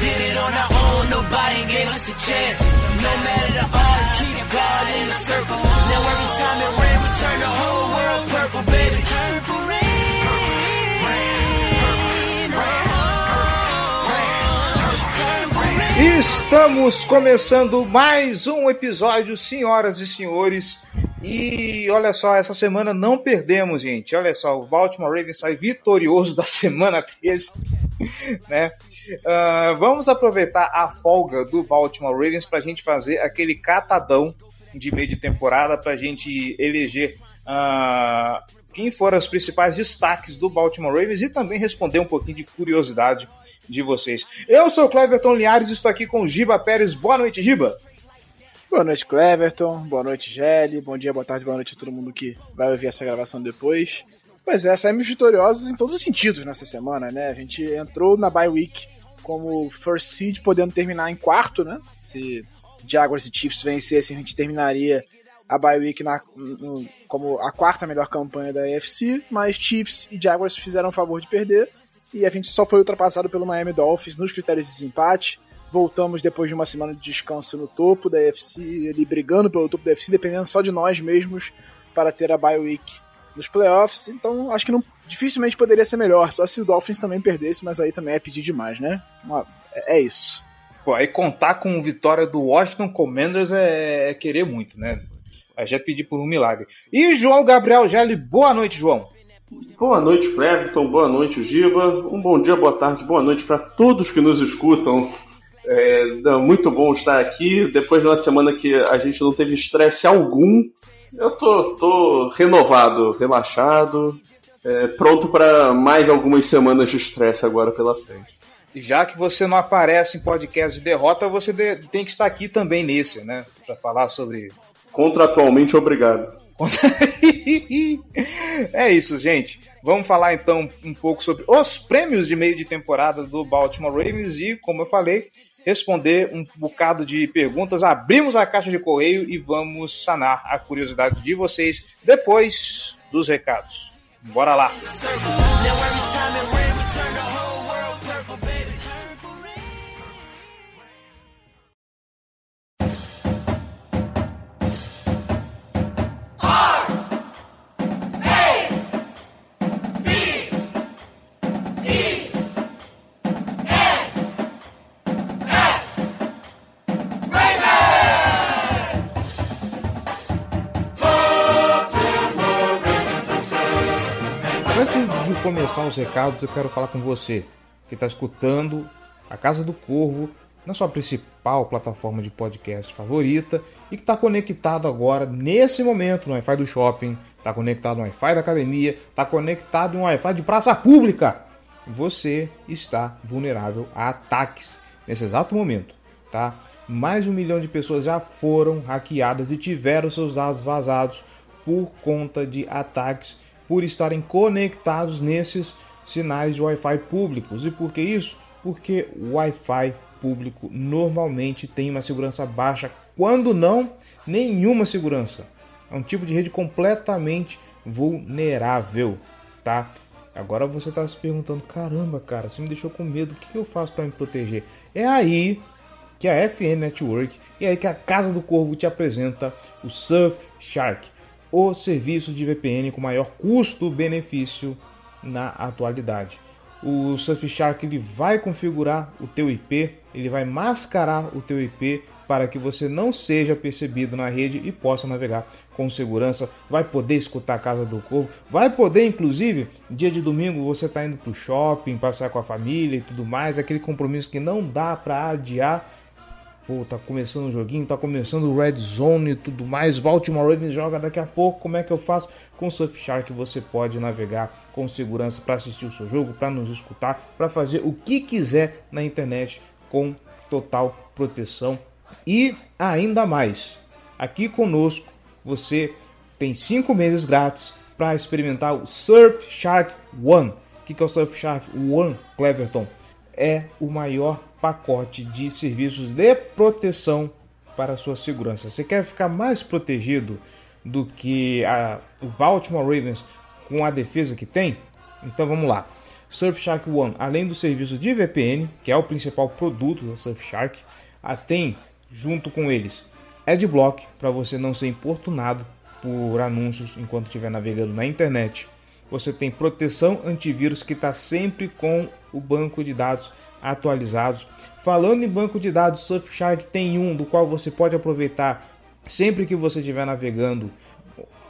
Did it on our own, nobody gave us a chance. No matter the odds, keep God in the circle. Now every time it rain, we turn the whole world purple, baby. Purple rain. Estamos começando mais um episódio, senhoras e senhores. E olha só, essa semana não perdemos, gente. Olha só, o Baltimore Ravens sai vitorioso da semana 13, né? Uh, vamos aproveitar a folga do Baltimore Ravens para a gente fazer aquele catadão de meio de temporada para a gente eleger uh, quem foram os principais destaques do Baltimore Ravens e também responder um pouquinho de curiosidade de vocês. Eu sou o Cleverton Linhares e estou aqui com Giba Pérez. Boa noite, Giba. Boa noite, Cleverton. Boa noite, Gelli. Bom dia, boa tarde, boa noite a todo mundo que vai ouvir essa gravação depois. Pois é, saímos vitoriosos em todos os sentidos nessa semana, né? A gente entrou na bye week como first seed, podendo terminar em quarto, né? Se Jaguars e Chiefs vencessem, a gente terminaria a bye week na, no, como a quarta melhor campanha da AFC, mas Chiefs e Jaguars fizeram o favor de perder e a gente só foi ultrapassado pelo Miami Dolphins nos critérios de desempate. Voltamos depois de uma semana de descanso no topo da UFC, ele brigando pelo topo da UFC, dependendo só de nós mesmos para ter a bye week nos playoffs. Então, acho que não, dificilmente poderia ser melhor, só se o Dolphins também perdesse, mas aí também é pedir demais, né? É, é isso. Pô, aí contar com vitória do Washington Commanders é, é querer muito, né? Aí já pedi por um milagre. E João Gabriel Gelli, boa noite, João. Boa noite, Cleverton. Boa noite, Giva. Um bom dia, boa tarde, boa noite para todos que nos escutam. É muito bom estar aqui depois de uma semana que a gente não teve estresse algum. Eu tô, tô renovado, relaxado, é, pronto para mais algumas semanas de estresse agora pela frente. Já que você não aparece em podcast de derrota, você tem que estar aqui também nesse, né? Para falar sobre. Contratualmente obrigado. é isso, gente. Vamos falar então um pouco sobre os prêmios de meio de temporada do Baltimore Ravens e, como eu falei, responder um bocado de perguntas. Abrimos a caixa de correio e vamos sanar a curiosidade de vocês depois dos recados. Bora lá! Começar os recados, eu quero falar com você que está escutando a Casa do Corvo na sua principal plataforma de podcast favorita e que está conectado agora, nesse momento, no Wi-Fi do shopping, está conectado no Wi-Fi da academia, está conectado no Wi-Fi de praça pública. Você está vulnerável a ataques nesse exato momento, tá? Mais de um milhão de pessoas já foram hackeadas e tiveram seus dados vazados por conta de ataques por estarem conectados nesses sinais de Wi-Fi públicos. E por que isso? Porque o Wi-Fi público normalmente tem uma segurança baixa, quando não, nenhuma segurança. É um tipo de rede completamente vulnerável, tá? Agora você está se perguntando, caramba, cara, você me deixou com medo, o que eu faço para me proteger? É aí que a FN Network e aí que a Casa do Corvo te apresenta o Surfshark o serviço de VPN com maior custo-benefício na atualidade. O Surfshark ele vai configurar o teu IP, ele vai mascarar o teu IP para que você não seja percebido na rede e possa navegar com segurança. Vai poder escutar a Casa do Corvo, vai poder, inclusive, dia de domingo você está indo para o shopping, passar com a família e tudo mais, aquele compromisso que não dá para adiar Pô, tá começando o joguinho, tá começando o Red Zone e tudo mais. Baltimore Ravens joga daqui a pouco. Como é que eu faço? Com Surfshark você pode navegar com segurança para assistir o seu jogo, para nos escutar, para fazer o que quiser na internet com total proteção e ainda mais. Aqui conosco você tem 5 meses grátis para experimentar o Surfshark One. O que é o Surfshark One, Cleverton? É o maior pacote de serviços de proteção para a sua segurança. Você quer ficar mais protegido do que a, o Baltimore Ravens com a defesa que tem? Então vamos lá. Surfshark One, além do serviço de VPN, que é o principal produto da Surfshark, tem junto com eles Adblock para você não ser importunado por anúncios enquanto estiver navegando na internet. Você tem proteção antivírus que está sempre com o banco de dados atualizados. Falando em banco de dados, Surfshark tem um do qual você pode aproveitar sempre que você estiver navegando,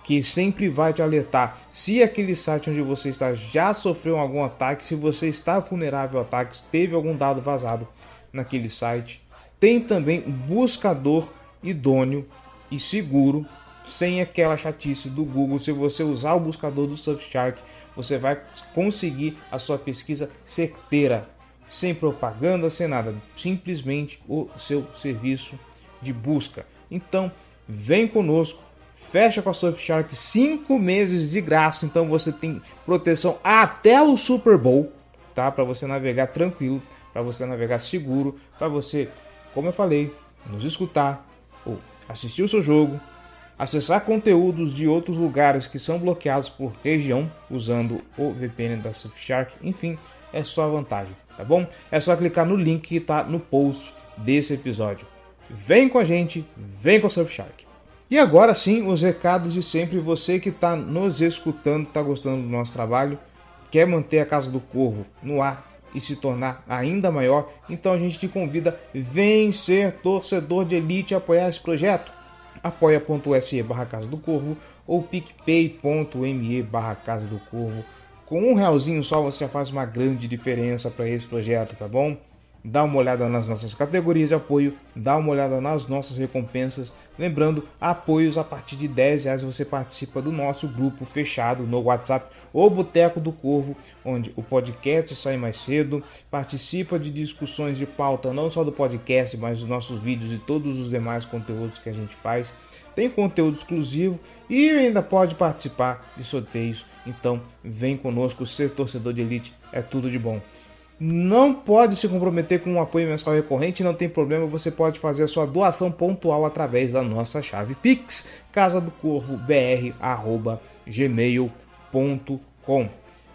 que sempre vai te alertar se aquele site onde você está já sofreu algum ataque, se você está vulnerável a ataques, teve algum dado vazado naquele site. Tem também um buscador idôneo e seguro, sem aquela chatice do Google. Se você usar o buscador do Surfshark, você vai conseguir a sua pesquisa certeira, sem propaganda, sem nada, simplesmente o seu serviço de busca. Então, vem conosco, fecha com a Surfshark 5 meses de graça, então você tem proteção até o Super Bowl, tá? Para você navegar tranquilo, para você navegar seguro, para você, como eu falei, nos escutar, ou assistir o seu jogo, acessar conteúdos de outros lugares que são bloqueados por região usando o VPN da Surfshark, enfim, é só vantagem, tá bom? É só clicar no link que está no post desse episódio. Vem com a gente, vem com a Surfshark. E agora sim, os recados de sempre. Você que está nos escutando, está gostando do nosso trabalho, quer manter a Casa do Corvo no ar e se tornar ainda maior, então a gente te convida, vem ser torcedor de elite e apoiar esse projeto. apoia.se barra Casa do Corvo ou picpay.me barra Casa do Corvo. Com um realzinho só você já faz uma grande diferença para esse projeto, tá bom? dá uma olhada nas nossas categorias de apoio, dá uma olhada nas nossas recompensas. Lembrando, apoios a partir de 10 reais você participa do nosso grupo fechado no WhatsApp, o Boteco do Corvo, onde o podcast sai mais cedo, participa de discussões de pauta não só do podcast, mas dos nossos vídeos e todos os demais conteúdos que a gente faz. Tem conteúdo exclusivo e ainda pode participar de sorteios. Então, vem conosco, ser torcedor de elite é tudo de bom não pode se comprometer com um apoio mensal recorrente, não tem problema, você pode fazer a sua doação pontual através da nossa chave Pix, casa do corvo br@gmail.com.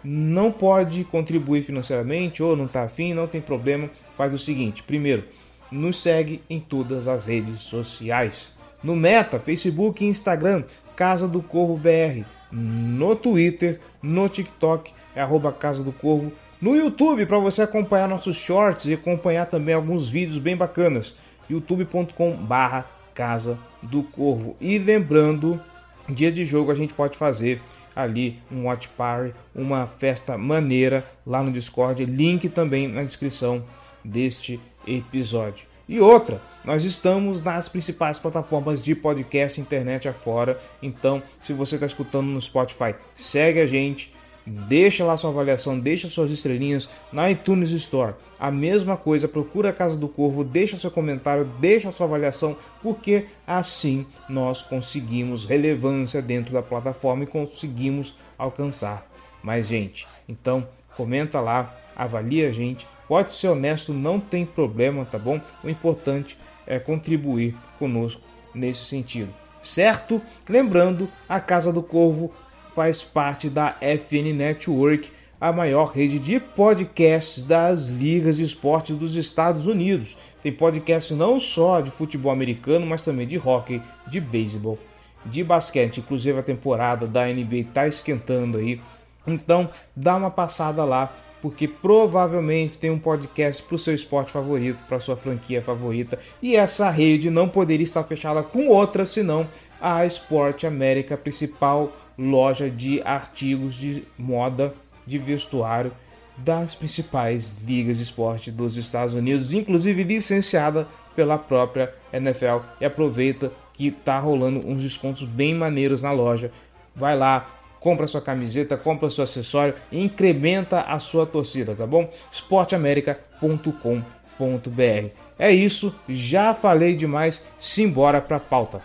Não pode contribuir financeiramente ou não está afim, não tem problema, faz o seguinte: primeiro, nos segue em todas as redes sociais. No Meta, Facebook e Instagram, Casa do Corvo BR. No Twitter, no TikTok, é arroba Casa do Corvo no YouTube para você acompanhar nossos shorts e acompanhar também alguns vídeos bem bacanas. youtube.com/barra Casa do Corvo. E lembrando, dia de jogo a gente pode fazer ali um watch party, uma festa maneira lá no Discord. Link também na descrição deste episódio. E outra, nós estamos nas principais plataformas de podcast internet afora. Então, se você está escutando no Spotify, segue a gente Deixa lá sua avaliação, deixa suas estrelinhas na iTunes Store. A mesma coisa, procura a Casa do Corvo, deixa seu comentário, deixa sua avaliação, porque assim nós conseguimos relevância dentro da plataforma e conseguimos alcançar mais gente. Então, comenta lá, avalia a gente. Pode ser honesto, não tem problema, tá bom? O importante é contribuir conosco nesse sentido. Certo? Lembrando, a Casa do Corvo faz parte da FN Network, a maior rede de podcasts das ligas de esporte dos Estados Unidos. Tem podcasts não só de futebol americano, mas também de hockey, de beisebol, de basquete. Inclusive a temporada da NBA está esquentando aí. Então dá uma passada lá, porque provavelmente tem um podcast para o seu esporte favorito, para sua franquia favorita. E essa rede não poderia estar fechada com outra senão a Sport América, principal loja de artigos de moda, de vestuário das principais ligas de esporte dos Estados Unidos, inclusive licenciada pela própria NFL. E aproveita que tá rolando uns descontos bem maneiros na loja. Vai lá, compra sua camiseta, compra seu acessório e incrementa a sua torcida, tá bom? esporteamerica.com.br É isso, já falei demais, simbora pra pauta.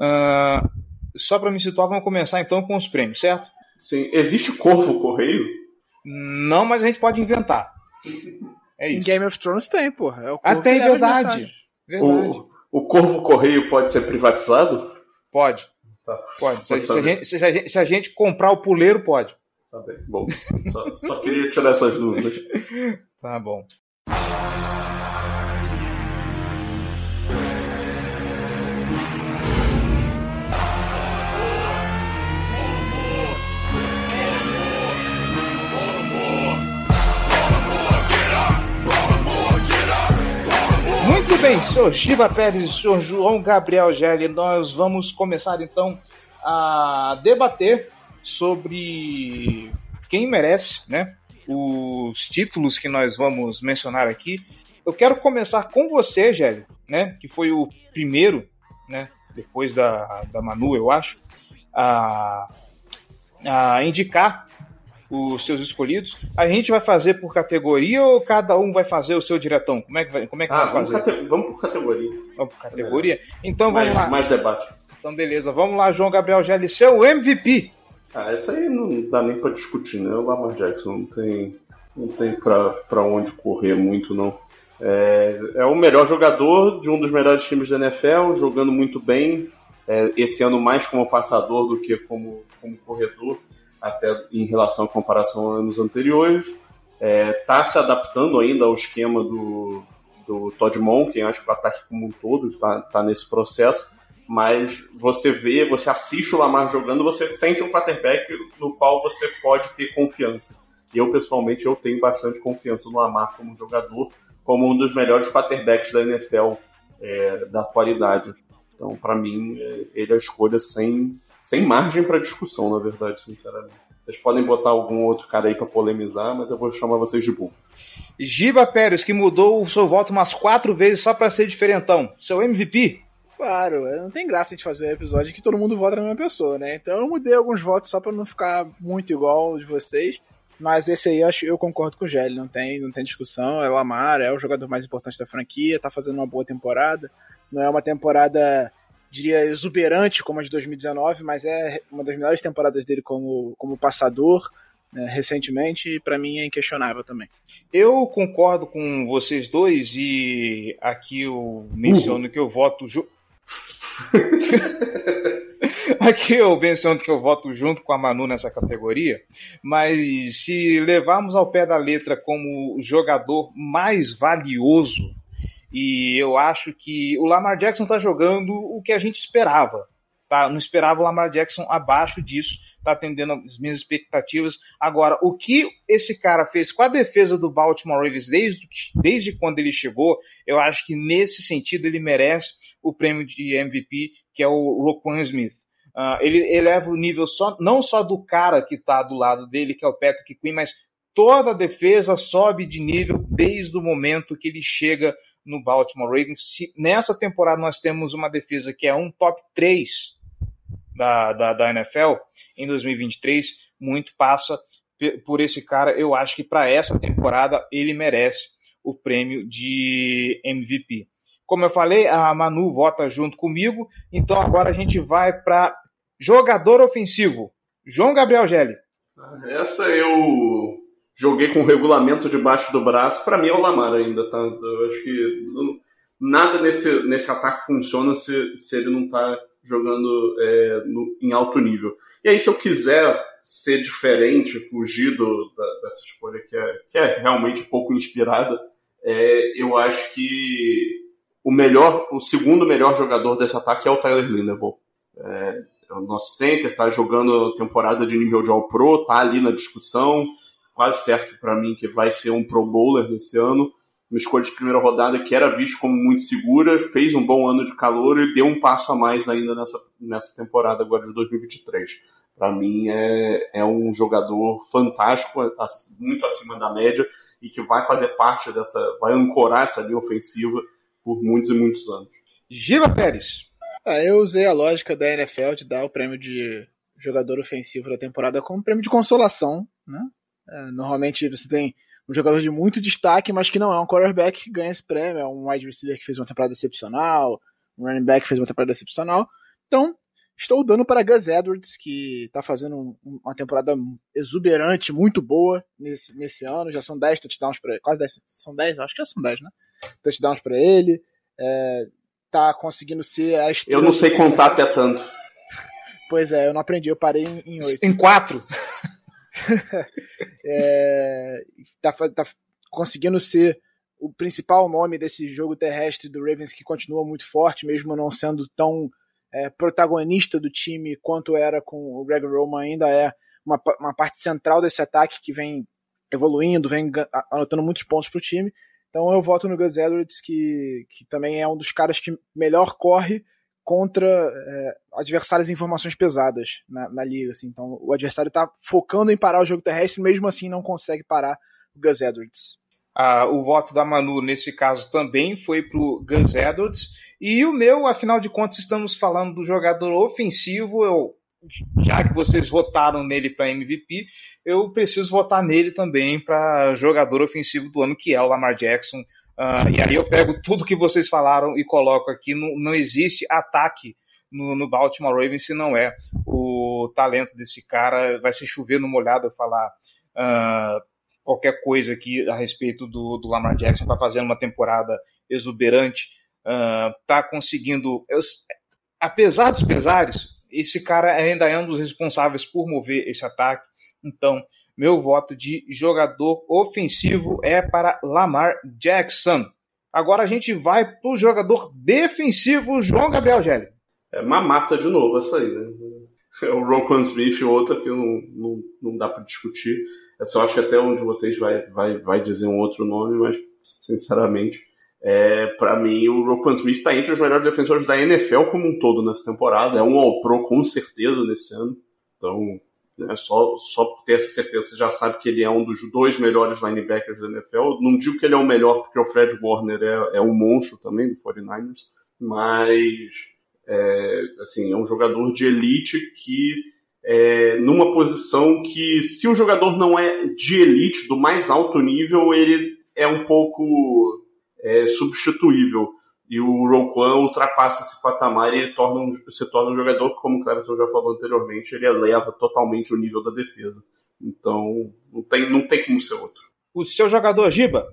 Uh, só para me situar, vamos começar então com os prêmios, certo? Sim. Existe Corvo Correio? Não, mas a gente pode inventar. É isso. Em Game of Thrones tem, porra. É o ah, tem, verdade. verdade. O, o Corvo Correio pode ser privatizado? Pode. Tá. Pode. Se, se, a gente, se, a gente, se, a gente, comprar o puleiro, pode. Tá bem. Bom, só, só queria tirar essas dúvidas. tá bom. Bem, senhor Giba Pérez senhor João Gabriel Gelli, nós vamos começar então a debater sobre quem merece, né? Os títulos que nós vamos mencionar aqui. Eu quero começar com você, Gelli, né? Que foi o primeiro, né? Depois da, da Manu, eu acho, a, a indicar os seus escolhidos. A gente vai fazer por categoria ou cada um vai fazer o seu diretão? Como é que vai, como é que ah, vai fazer? Cate... Vamos por categoria. Vamos por categoria? Então vamos mais, lá. Mais debate. Então beleza, vamos lá, João Gabriel Gelli, seu MVP. Ah, essa aí não dá nem para discutir, né? O Lamar Jackson não tem, não tem para onde correr muito, não. É, é, o melhor jogador de um dos melhores times da NFL, jogando muito bem. É, esse ano mais como passador do que como, como corredor até em relação à comparação a anos anteriores. Está é, tá se adaptando ainda ao esquema do, do Todd Monken, acho que o ataque como um todo está tá nesse processo, mas você vê, você assiste o Lamar jogando, você sente um quarterback no qual você pode ter confiança. Eu, pessoalmente, eu tenho bastante confiança no Lamar como jogador, como um dos melhores quarterbacks da NFL é, da atualidade. Então, para mim, é, ele é a escolha sem, sem margem para discussão, na verdade, sinceramente. Vocês podem botar algum outro cara aí para polemizar, mas eu vou chamar vocês de burro. Giba Pérez, que mudou o seu voto umas quatro vezes só para ser diferentão. Seu MVP? Claro, não tem graça a gente fazer um episódio que todo mundo vota na mesma pessoa, né? Então eu mudei alguns votos só para não ficar muito igual de vocês. Mas esse aí eu, acho, eu concordo com o Gelli, não tem, não tem discussão. É Lamar, é o jogador mais importante da franquia, tá fazendo uma boa temporada. Não é uma temporada diria, exuberante como a de 2019, mas é uma das melhores temporadas dele como, como passador né, recentemente e para mim é inquestionável também. Eu concordo com vocês dois e aqui eu menciono que eu voto. Ju... Aqui eu menciono que eu voto junto com a Manu nessa categoria, mas se levarmos ao pé da letra como jogador mais valioso e eu acho que o Lamar Jackson está jogando o que a gente esperava. Tá? Não esperava o Lamar Jackson abaixo disso, está atendendo as minhas expectativas. Agora, o que esse cara fez com a defesa do Baltimore Ravens desde, desde quando ele chegou, eu acho que nesse sentido ele merece o prêmio de MVP, que é o Roquan Smith. Uh, ele eleva o nível só, não só do cara que está do lado dele, que é o Patrick Quinn, mas toda a defesa sobe de nível desde o momento que ele chega no Baltimore Ravens. Se, nessa temporada nós temos uma defesa que é um top 3 da, da, da NFL em 2023, muito passa por esse cara. Eu acho que para essa temporada ele merece o prêmio de MVP. Como eu falei, a Manu vota junto comigo, então agora a gente vai para jogador ofensivo. João Gabriel Gelli. Essa eu joguei com o regulamento debaixo do braço, para mim é o Lamar ainda, tá? Eu acho que nada nesse, nesse ataque funciona se, se ele não tá jogando é, no, em alto nível. E aí, se eu quiser ser diferente, fugir do, da, dessa escolha que é, que é realmente pouco inspirada, é, eu acho que o melhor, o segundo melhor jogador desse ataque é o Tyler Linderbaum. É, é o nosso center, está jogando temporada de nível de All Pro, está ali na discussão, quase certo para mim que vai ser um Pro Bowler nesse ano. Uma escolha de primeira rodada que era visto como muito segura, fez um bom ano de calor e deu um passo a mais ainda nessa, nessa temporada agora de 2023. Para mim é, é um jogador fantástico, muito acima da média e que vai fazer parte dessa, vai ancorar essa linha ofensiva por muitos e muitos anos. Giva Pérez. Ah, eu usei a lógica da NFL de dar o prêmio de jogador ofensivo da temporada como prêmio de consolação, né? É, normalmente você tem um jogador de muito destaque, mas que não é um quarterback que ganha esse prêmio, é um wide receiver que fez uma temporada excepcional, um running back que fez uma temporada excepcional. Então, estou dando para Gus Edwards, que está fazendo uma temporada exuberante, muito boa nesse, nesse ano. Já são 10 touchdowns para ele. Quase 10. São 10? Acho que já são 10, né? Touchdowns para ele. É, tá conseguindo ser a estrela. Eu não sei contar até tanto. Pois é, eu não aprendi, eu parei em 8. Em 4? é, tá, tá conseguindo ser o principal nome desse jogo terrestre do Ravens que continua muito forte, mesmo não sendo tão é, protagonista do time quanto era com o Greg Roman, ainda é uma, uma parte central desse ataque que vem evoluindo, vem anotando muitos pontos para o time. Então eu voto no Gus Edwards, que, que também é um dos caras que melhor corre contra é, adversários em informações pesadas na, na, liga. Assim. Então o adversário está focando em parar o jogo terrestre, mesmo assim não consegue parar o Gus Edwards. Ah, o voto da Manu, nesse caso, também foi para o Gus Edwards. E o meu, afinal de contas, estamos falando do jogador ofensivo. Eu, já que vocês votaram nele para MVP, eu preciso votar nele também para jogador ofensivo do ano, que é o Lamar Jackson. Uh, e aí eu pego tudo que vocês falaram e coloco aqui. Não, não existe ataque no, no, Baltimore Ravens se não é o talento desse cara. Vai ser chover no molhado eu falar. Uh, qualquer coisa aqui a respeito do, do Lamar Jackson, está fazendo uma temporada exuberante, está uh, conseguindo. Eu, apesar dos pesares, esse cara ainda é um dos responsáveis por mover esse ataque. Então, meu voto de jogador ofensivo é para Lamar Jackson. Agora a gente vai para o jogador defensivo, João Gabriel Gelli. É mamata de novo essa aí, né? É o Roquan Smith, outra que não, não, não dá para discutir. Eu só acho que até onde vocês vai, vai, vai dizer um outro nome, mas sinceramente, é, para mim o Roquan Smith está entre os melhores defensores da NFL como um todo nessa temporada. É um All-Pro com certeza nesse ano. Então, né, só, só por ter essa certeza, você já sabe que ele é um dos dois melhores linebackers da NFL. Não digo que ele é o melhor, porque o Fred Warner é, é um monstro também do 49ers, mas é, assim, é um jogador de elite que é, numa posição que, se o jogador não é de elite, do mais alto nível, ele é um pouco é, substituível. E o Roquan ultrapassa esse patamar e ele torna um, se torna um jogador que, como o Cleverton já falou anteriormente, ele eleva totalmente o nível da defesa. Então, não tem, não tem como ser outro. O seu jogador, Giba,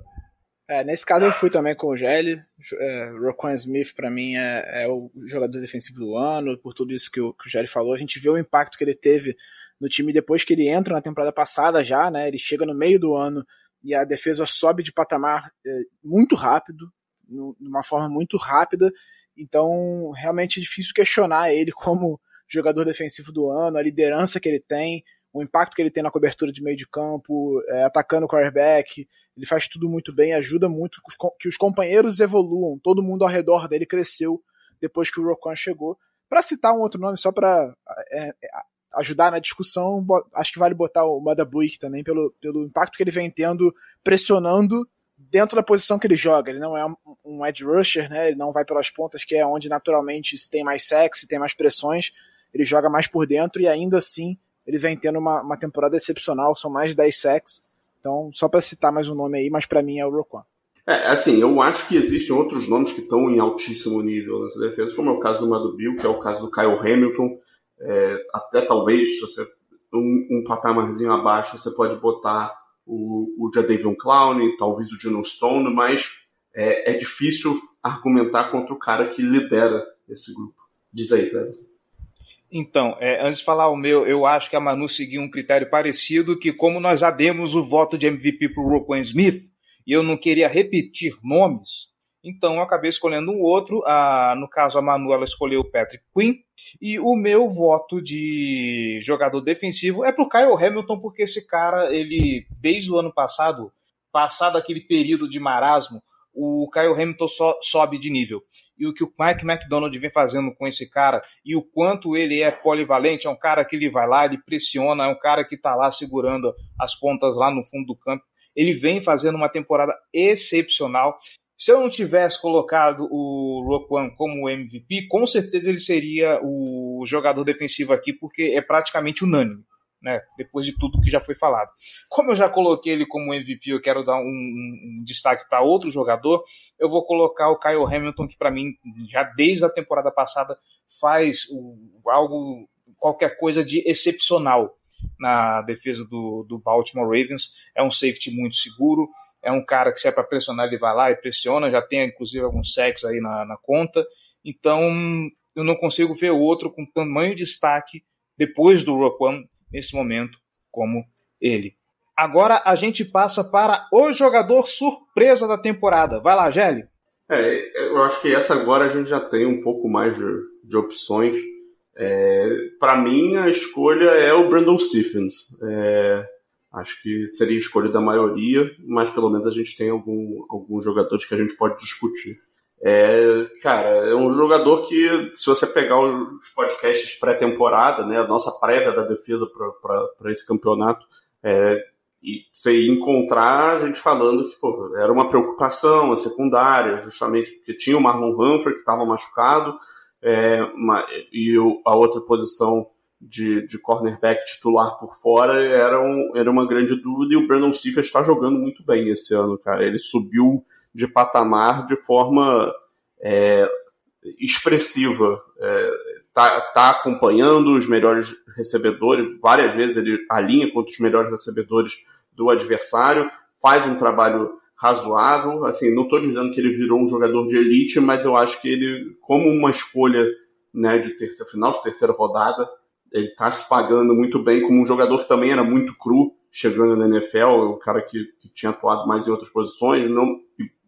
é, nesse caso eu fui também com o Gelli. É, Roquan Smith, para mim, é, é, o jogador defensivo do ano, por tudo isso que o, que o Gelli falou. A gente vê o impacto que ele teve no time depois que ele entra na temporada passada já, né? Ele chega no meio do ano e a defesa sobe de patamar é, muito rápido, de uma forma muito rápida. Então, realmente é difícil questionar ele como jogador defensivo do ano, a liderança que ele tem, o impacto que ele tem na cobertura de meio de campo, é, atacando o quarterback, ele faz tudo muito bem, ajuda muito que os companheiros evoluam. Todo mundo ao redor dele cresceu depois que o Roquan chegou. Para citar um outro nome, só para é, é, ajudar na discussão, acho que vale botar o Madabuik também, pelo, pelo impacto que ele vem tendo, pressionando dentro da posição que ele joga. Ele não é um edge rusher, né? ele não vai pelas pontas, que é onde naturalmente se tem mais sexo, tem mais pressões. Ele joga mais por dentro e ainda assim ele vem tendo uma, uma temporada excepcional, são mais de 10 sacks. Então, só para citar mais um nome aí, mas para mim é o Roquan. É, assim, eu acho que existem outros nomes que estão em altíssimo nível nessa defesa, como é o caso do Madu Bill, que é o caso do Kyle Hamilton. É, até talvez, se você um, um patamarzinho abaixo, você pode botar o, o Jadavion Clown, talvez o Dino Stone, mas é, é, difícil argumentar contra o cara que lidera esse grupo. Diz aí, Cleber. Então, é, antes de falar o meu, eu acho que a Manu seguiu um critério parecido, que como nós já demos o voto de MVP para o Smith, e eu não queria repetir nomes, então eu acabei escolhendo um outro. A, no caso, a Manu ela escolheu o Patrick Quinn. E o meu voto de jogador defensivo é para o Kyle Hamilton, porque esse cara, ele, desde o ano passado, passado aquele período de marasmo, o Kyle Hamilton so, sobe de nível. E o que o Mike McDonald vem fazendo com esse cara, e o quanto ele é polivalente, é um cara que ele vai lá, ele pressiona, é um cara que está lá segurando as pontas lá no fundo do campo. Ele vem fazendo uma temporada excepcional. Se eu não tivesse colocado o Roquan como MVP, com certeza ele seria o jogador defensivo aqui, porque é praticamente unânime. Né, depois de tudo que já foi falado. Como eu já coloquei ele como MVP, eu quero dar um, um, destaque para outro jogador. Eu vou colocar o Kyle Hamilton, que para mim, já desde a temporada passada, faz o, algo, qualquer coisa de excepcional na defesa do, do Baltimore Ravens. É um safety muito seguro, é um cara que se é para pressionar, ele vai lá e pressiona, já tem inclusive alguns sacks aí na, na conta. Então, eu não consigo ver outro com tamanho destaque depois do Roquan nesse momento como ele. Agora a gente passa para o jogador surpresa da temporada. Vai lá, Gelli. É, eu acho que essa agora a gente já tem um pouco mais de, de opções. É, para mim, a escolha é o Brandon Stephens. É, acho que seria a escolha da maioria, mas pelo menos a gente tem algum, alguns jogadores que a gente pode discutir. É, cara, é um jogador que, se você pegar os podcasts pré-temporada, né, a nossa prévia da defesa para esse campeonato, é, e você encontrar a gente falando que pô, era uma preocupação a secundária, justamente porque tinha o Marlon Humphrey que estava machucado, é, uma, e a outra posição de, de cornerback titular por fora era, um, era uma grande dúvida, e o Brandon Stephens está jogando muito bem esse ano, cara. Ele subiu de patamar de forma é, expressiva. É, tá, tá acompanhando os melhores recebedores, várias vezes ele alinha contra os melhores recebedores do adversário, faz um trabalho razoável. Assim, não estou dizendo que ele virou um jogador de elite, mas eu acho que ele, como uma escolha né, de terceira final, de terceira rodada, ele está se pagando muito bem como um jogador que também era muito cru, chegando na NFL, um cara que, que tinha atuado mais em outras posições, não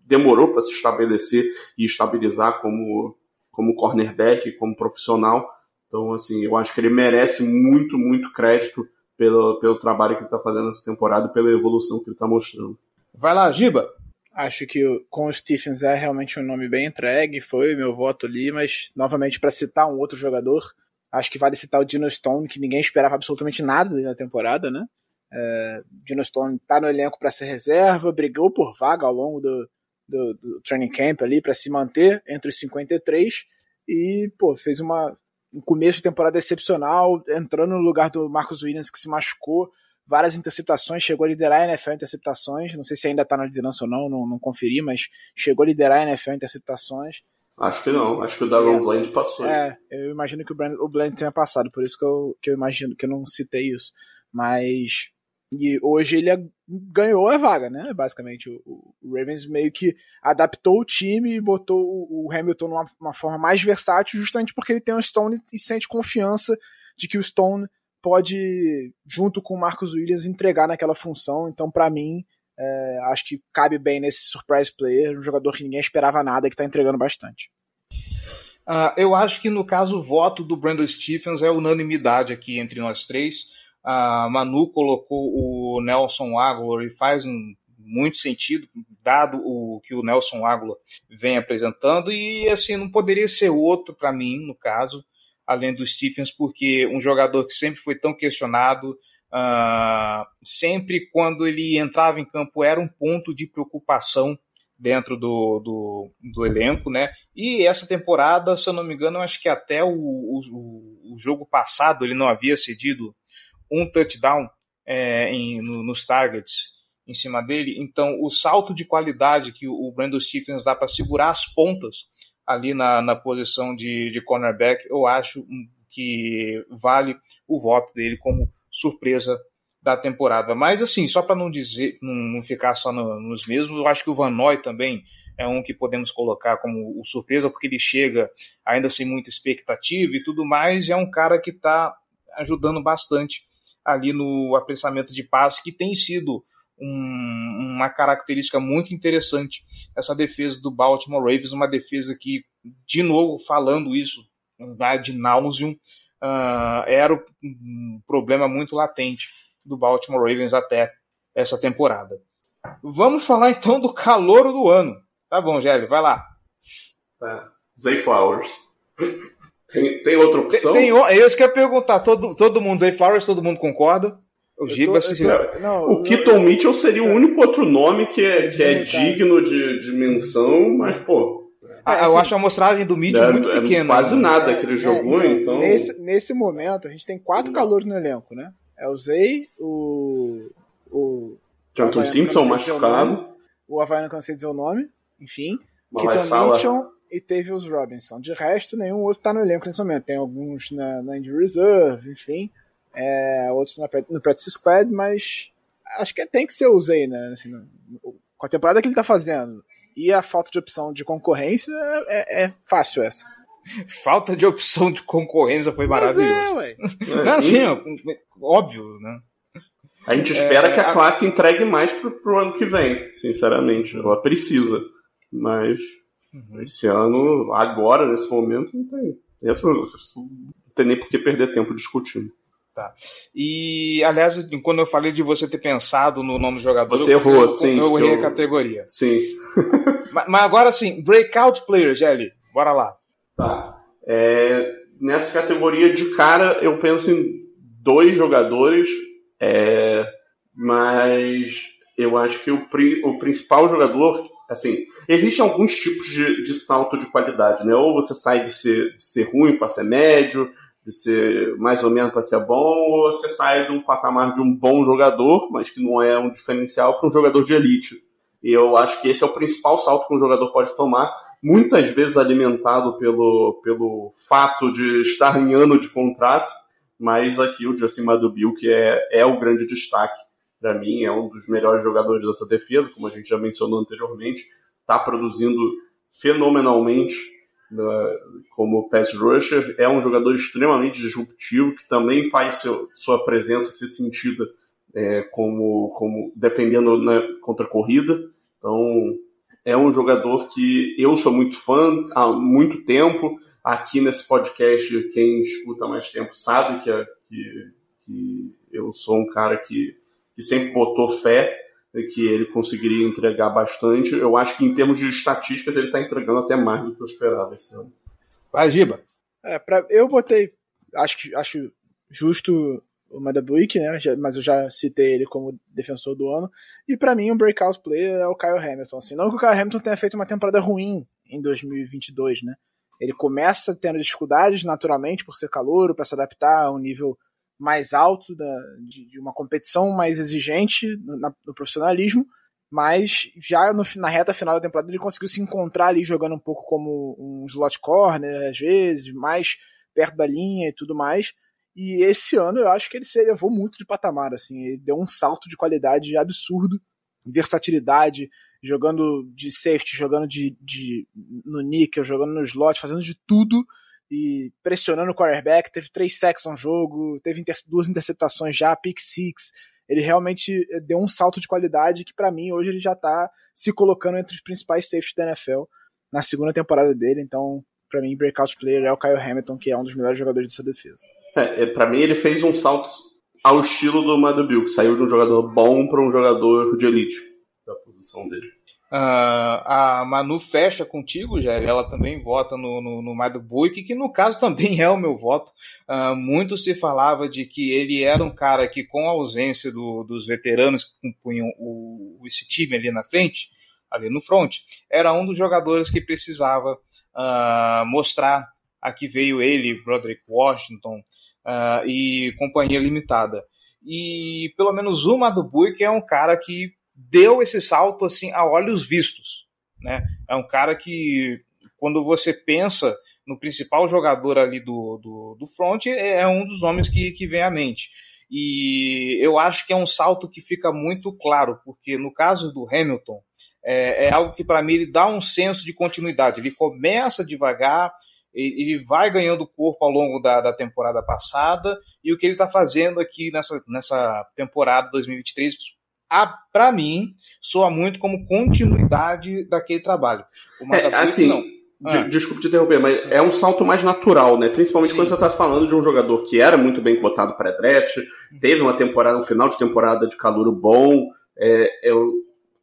demorou para se estabelecer e estabilizar como, como cornerback, como profissional. Então, assim, eu acho que ele merece muito, muito crédito pelo, pelo trabalho que ele está fazendo nessa temporada pela evolução que ele está mostrando. Vai lá, Giba! Acho que com o Stephens é realmente um nome bem entregue, foi meu voto ali, mas novamente para citar um outro jogador, acho que vale citar o Dino Stone, que ninguém esperava absolutamente nada na temporada, né? É, Dino Stone tá no elenco para ser reserva, brigou por vaga ao longo do, do, do training camp ali para se manter entre os 53 e, pô, fez uma, um começo de temporada excepcional, entrando no lugar do Marcos Williams que se machucou, várias interceptações, chegou a liderar a NFL em interceptações, não sei se ainda está na liderança ou não, não, não, conferi, mas chegou a liderar a NFL em interceptações. Acho que não, acho que o Darren é, Bland passou. É, eu imagino que o, Brand, o Bland tenha passado, por isso que eu, que eu imagino que eu não citei isso. Mas e hoje ele ganhou a vaga, né? Basicamente, o, o, Ravens meio que adaptou o time e botou o, o Hamilton numa uma forma mais versátil, justamente porque ele tem o Stone e sente confiança de que o Stone pode, junto com o Marcus Williams, entregar naquela função. Então, para mim, é, acho que cabe bem nesse surprise player, um jogador que ninguém esperava nada, que tá entregando bastante. Uh, eu acho que no caso o voto do Brandon Stephens é unanimidade aqui entre nós três a Manu colocou o Nelson Aguilar e faz um, muito sentido, dado o que o Nelson Aguilar vem apresentando, e assim, não poderia ser outro para mim, no caso, além do Stephens, porque um jogador que sempre foi tão questionado, uh, sempre quando ele entrava em campo era um ponto de preocupação dentro do, do, do, elenco, né? E essa temporada, se eu não me engano, acho que até o, o, o jogo passado ele não havia cedido um touchdown é, em, no, nos targets em cima dele. Então, o salto de qualidade que o Brandon Stephens dá para segurar as pontas ali na, na posição de, de cornerback, eu acho que vale o voto dele como surpresa da temporada. Mas assim, só para não dizer, não, ficar só no, nos mesmos, eu acho que o Van Noy também é um que podemos colocar como surpresa, porque ele chega ainda sem muita expectativa e tudo mais, e é um cara que está ajudando bastante ali no apressamento de passe, que tem sido um, uma característica muito interessante essa defesa do Baltimore Ravens, uma defesa que, de novo, falando isso, de nauseum, uh, era um problema muito latente do Baltimore Ravens até essa temporada. Vamos falar então do calor do ano. Tá bom, Gélio, vai lá. Tá. Zay Flowers. Tem, tem outra opção? Tem, tem, é isso que eu ia perguntar. Todo, todo mundo, Zay Flowers, todo mundo concorda? O Giba, tô- eu tô- não, O Keaton Mitchell seria o único outro nome que é, que é digno de, de menção, mas, pô, Ah, É, eu assim, acho a amostragem do Mitchell é, muito é pequena. quase né? nada que ele É, jogou, então. Nesse, nesse momento, a gente tem quatro calores no elenco, né? É o Zay, o. O, Jonathan Simpson o machucado. o Havaiano, que eu não sei dizer o nome, enfim. Mas Keaton Mitchell e Tavius Robinson. De resto, nenhum outro tá no elenco nesse momento. Tem alguns na, na Injury Reserve, enfim. É, outros na, no Practice Squad, mas acho que tem que ser o Zay, né? Assim, no- com a temporada que ele tá fazendo e a falta de opção de concorrência, é, é fácil essa. Falta de opção de concorrência foi Mas maravilhoso. é, ué. É, Não, assim, ó, óbvio, né? A gente espera É, que a a- classe entregue mais pro, pro ano que vem, sinceramente. Ela precisa. Mas Uhum. esse ano, agora, nesse momento, não tem. Essa, não tem nem por que perder tempo discutindo. E, aliás, quando eu falei de você ter pensado no nome do jogador, Você eu, errou, eu, sim, Eu errei eu- a categoria. Sim. Mas, mas agora sim, breakout player, Gelli. Bora lá. Tá. É, nessa categoria de cara, eu penso em dois jogadores, é, mas eu acho que o, pri- o principal jogador, assim, existem alguns tipos de, de salto de qualidade, né? Ou você sai de ser, de ser ruim para ser médio, de ser mais ou menos para ser bom, ou você sai de um patamar de um bom jogador, mas que não é um diferencial, para um jogador de elite. E eu acho que esse é o principal salto que um jogador pode tomar, muitas vezes alimentado pelo, pelo fato de estar em ano de contrato, mas aqui o Justin Madubil, que é, é o grande destaque para mim, é um dos melhores jogadores dessa defesa, como a gente já mencionou anteriormente, está produzindo fenomenalmente como pass rusher, é um jogador extremamente disruptivo, que também faz seu, sua presença ser sentida é, como, como defendendo né, contra a corrida. Então, é um jogador que eu sou muito fã há muito tempo. Aqui nesse podcast, quem escuta mais tempo sabe que, é- que, que eu sou um cara que, que sempre botou fé que ele conseguiria entregar bastante. Eu acho que em termos de estatísticas ele está entregando até mais do que eu esperava esse ano. Vai, Giba. É, pra, eu botei, acho que acho justo o Madabuik, né? já- Mas eu já citei ele como defensor do ano. E pra mim, um breakout player é o Kyle Hamilton. Assim, não que o Kyle Hamilton tenha feito uma temporada ruim em 2022, né? Ele começa tendo dificuldades naturalmente por ser calouro, para se adaptar a um nível mais alto da, de, de uma competição mais exigente no, na- no profissionalismo. Mas já no, na reta final da temporada ele conseguiu se encontrar ali jogando um pouco como um slot corner, às vezes, mais perto da linha e tudo mais. E esse ano eu acho que ele se elevou muito de patamar, assim, ele deu um salto de qualidade absurdo, versatilidade, jogando de safety, jogando de, de no nickel, jogando no slot, fazendo de tudo e pressionando o quarterback, teve três sacks no jogo, teve inter duas interceptações já, pick six, ele realmente eh, deu um salto de qualidade que pra mim hoje ele já tá se colocando entre os principais safeties da NFL na segunda temporada dele, então pra mim breakout player é o Kyle Hamilton, que é um dos melhores jogadores dessa defesa. É, é, para mim ele fez um salto ao estilo do Madubil, que saiu de um jogador bom para um jogador de elite da posição dele. Ah, a Manu fecha contigo, Jerry. Ela também vota no, no, no Mado Buick, que no caso também é o meu voto. Ah, muito se falava de que ele era um cara que, com a ausência do, dos veteranos que compunham o, esse time ali na frente, ali no front, era um dos jogadores que precisava ah, mostrar a que veio ele, Broderick Washington ah, e companhia limitada. E pelo menos o Mado Buick é um cara que deu esse salto assim a olhos vistos, né? É um cara que quando você pensa no principal jogador ali do, do, do front é, é um dos nomes que, que vem à mente. E eu acho que é um salto que fica muito claro, porque no caso do Hamilton é, é algo que para mim ele dá um senso de continuidade. Ele começa devagar, ele vai ganhando corpo ao longo da, da temporada passada e o que ele está fazendo aqui nessa, nessa temporada 2023 para mim, soa muito como continuidade daquele trabalho. O É, assim, não. de- Ah. desculpe te interromper, mas é um salto mais natural, né? Principalmente Sim. quando você está falando de um jogador que era muito bem cotado pré-draft, teve uma temporada, um final de temporada de calor bom. É, é,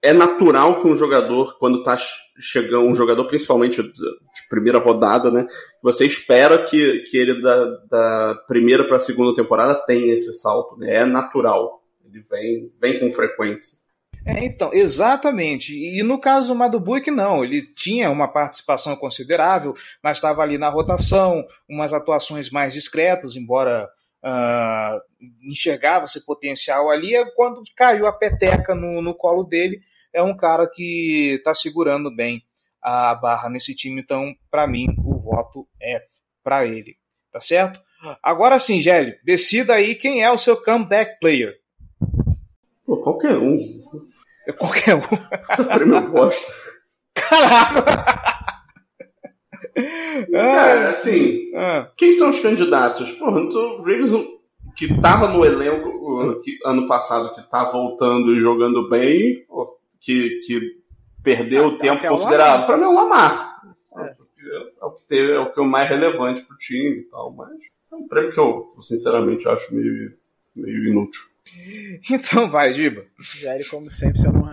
é natural que um jogador, quando está chegando, um jogador principalmente de de primeira rodada, né? Você espera que, que ele da, da primeira para a segunda temporada tenha esse salto, né? É natural. Ele vem, vem com frequência. É, então, exatamente. E no caso do Madubuik, não. Ele tinha uma participação considerável, mas estava ali na rotação, umas atuações mais discretas, embora uh, enxergava-se potencial ali. É quando caiu a peteca no, no colo dele, é um cara que está segurando bem a barra nesse time. Então, para mim, o voto é para ele. Tá certo? Agora sim, Gelli, decida aí quem é o seu comeback player. Pô, qualquer um. É qualquer um. Essa prêmio bosta. Caralho! Cara, assim, ah. quem são os candidatos? Porra, o Ravens que tava no elenco que, ano passado, que tá voltando e jogando bem, que, que perdeu o tempo considerável. Para mim é o Lamar. É. é. o que teve, é o que é o mais relevante pro time e tal, mas é um prêmio que eu, sinceramente, acho meio, meio inútil. Então vai, Giba. Jair, como sempre, sendo um.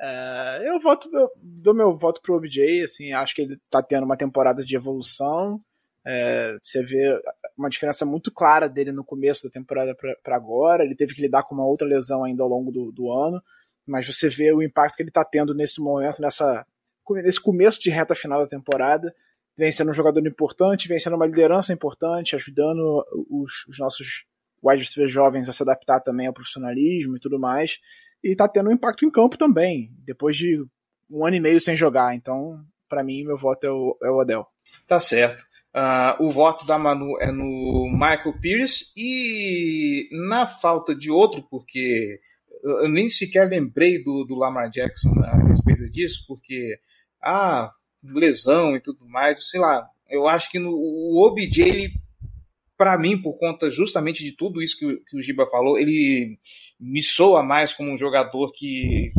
Uh, eu voto, eu dou meu voto pro OBJ, assim, acho que ele tá tendo uma temporada de evolução. É, você vê uma diferença muito clara dele no começo da temporada para agora. Ele teve que lidar com uma outra lesão ainda ao longo do, do ano, mas você vê o impacto que ele está tendo nesse momento, nessa, nesse começo de reta final da temporada. Vem sendo um jogador importante, vem sendo uma liderança importante, ajudando os, os nossos wide receivers jovens a se adaptar também ao profissionalismo e tudo mais. E tá tendo um impacto em campo também, depois de um ano e meio sem jogar. Então, para mim, meu voto é o, é o Odell. Tá certo. Uh, o voto da Manu é no Michael Pierce e na falta de outro, porque eu nem sequer lembrei do, do Lamar Jackson a respeito disso, porque ah, lesão e tudo mais, sei lá, eu acho que no, o OBJ ele para mim, por conta justamente de tudo isso que, o, que o Giba falou, ele me soa mais como um jogador que,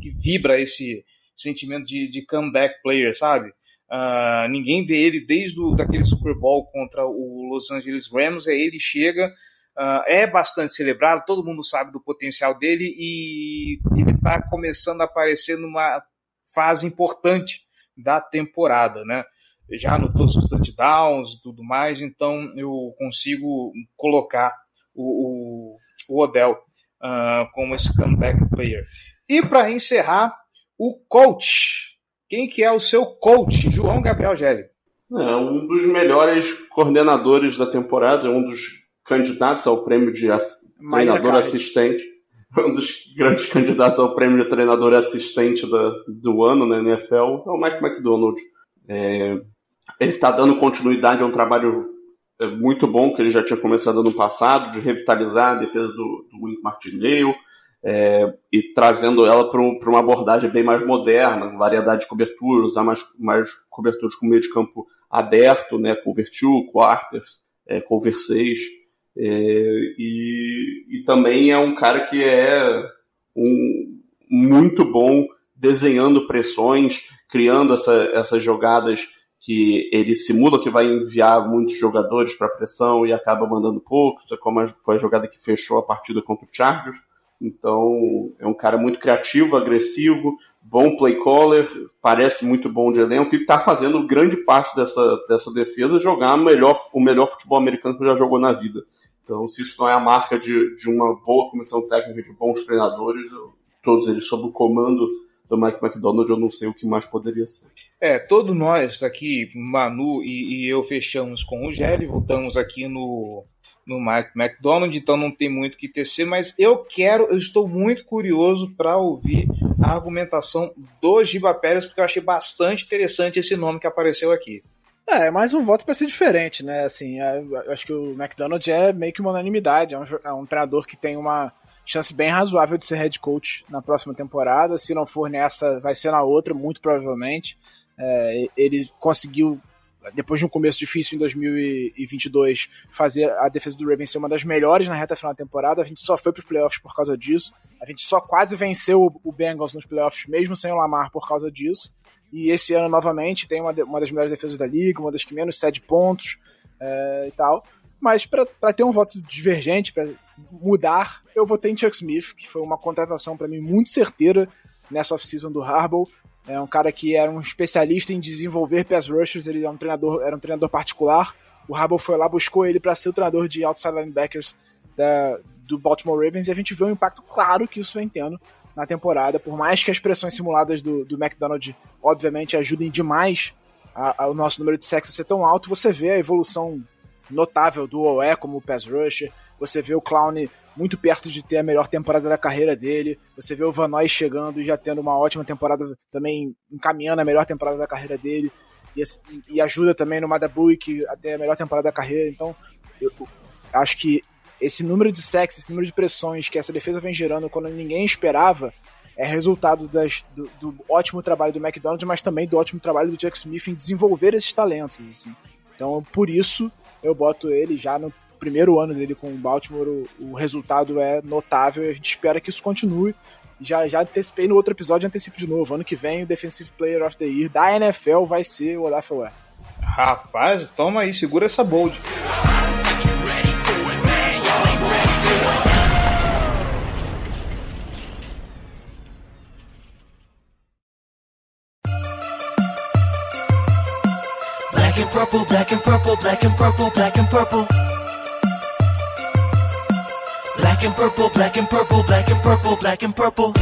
que vibra esse sentimento de, de comeback player, sabe? Uh, ninguém vê ele desde o, daquele Super Bowl contra o Los Angeles Rams, aí ele chega, uh, é bastante celebrado, todo mundo sabe do potencial dele e ele está começando a aparecer numa fase importante da temporada, né? Já anotou seus touchdowns e tudo mais, então eu consigo colocar o, o, o Odell uh, como esse comeback player. E para encerrar, o coach. Quem que é o seu coach? João Gabriel Gelli. É um dos melhores coordenadores da temporada, um dos candidatos ao prêmio de treinador assistente. Um dos grandes candidatos ao prêmio de treinador assistente do, do ano na NFL é o Mike McDonald. É, ele está dando continuidade a um trabalho é, muito bom que ele já tinha começado ano passado, de revitalizar a defesa do, do Wink Martindale é, e trazendo ela para um, uma abordagem bem mais moderna, variedade de coberturas, usar mais, mais coberturas com meio de campo aberto, né, cover 2, quarters, é, cover 6. É, e, e também é um cara que é um, muito bom desenhando pressões, criando essa, essas jogadas que ele simula que vai enviar muitos jogadores para pressão e acaba mandando poucos, é como foi a jogada que fechou a partida contra o Chargers. Então, é um cara muito criativo, agressivo, bom play caller, parece muito bom de elenco e está fazendo grande parte dessa, dessa defesa jogar melhor, o melhor futebol americano que já jogou na vida. Então, se isso não é a marca de, de uma boa comissão técnica, de bons treinadores, todos eles sob o comando do Mike McDonald, eu não sei o que mais poderia ser. É, todos nós aqui, Manu e, e eu, fechamos com o Gelli, voltamos aqui no, no Mike McDonald, então não tem muito que tecer, mas eu quero, eu estou muito curioso para ouvir a argumentação do Giba Pérez, porque eu achei bastante interessante esse nome que apareceu aqui. É, mais um voto para ser diferente, né? Assim, é, eu acho que o McDonald é meio que uma unanimidade, é um, é um treinador que tem uma chance bem razoável de ser head coach na próxima temporada. Se não for nessa, vai ser na outra, muito provavelmente. É, ele conseguiu, depois de um começo difícil em 2022, fazer a defesa do Ravens ser uma das melhores na reta final da temporada. A gente só foi para os playoffs por causa disso. A gente só quase venceu o Bengals nos playoffs, mesmo sem o Lamar, por causa disso. E esse ano, novamente, tem uma, uma das melhores defesas da liga, uma das que menos cede pontos é, e tal. Mas para ter um voto divergente, para mudar, eu votei em Chuck Smith, que foi uma contratação para mim muito certeira nessa off-season do Harbaugh. É um cara que era um especialista em desenvolver pass rushers, ele era um treinador, era um treinador particular. O Harbaugh foi lá, buscou ele para ser o treinador de outside linebackers da, do Baltimore Ravens e a gente vê o impacto claro que isso vem tendo na temporada. Por mais que as pressões simuladas do, do McDonald, obviamente, ajudem demais o nosso número de a ser tão alto, você vê a evolução notável do OE como o pass rusher, você vê o Clown muito perto de ter a melhor temporada da carreira dele, você vê o Van Noy chegando e já tendo uma ótima temporada, também encaminhando a melhor temporada da carreira dele, e, e ajuda também no Madabuik a ter a melhor temporada da carreira, então eu acho que esse número de sacks, esse número de pressões que essa defesa vem gerando quando ninguém esperava, é resultado das, do, do, ótimo trabalho do McDonald's, mas também do ótimo trabalho do Jack Smith em desenvolver esses talentos. Assim. Então, por isso, eu boto ele já no primeiro ano dele com o Baltimore. O, o resultado é notável e a gente espera que isso continue. Já, já antecipei no outro episódio, antecipo de novo. Ano que vem, o Defensive Player of the Year da NFL vai ser o Olaf. Rapaz, toma aí, segura essa bold. Purple, black and purple, black and purple, black and purple. Black and purple, black and purple, black and purple, black and purple.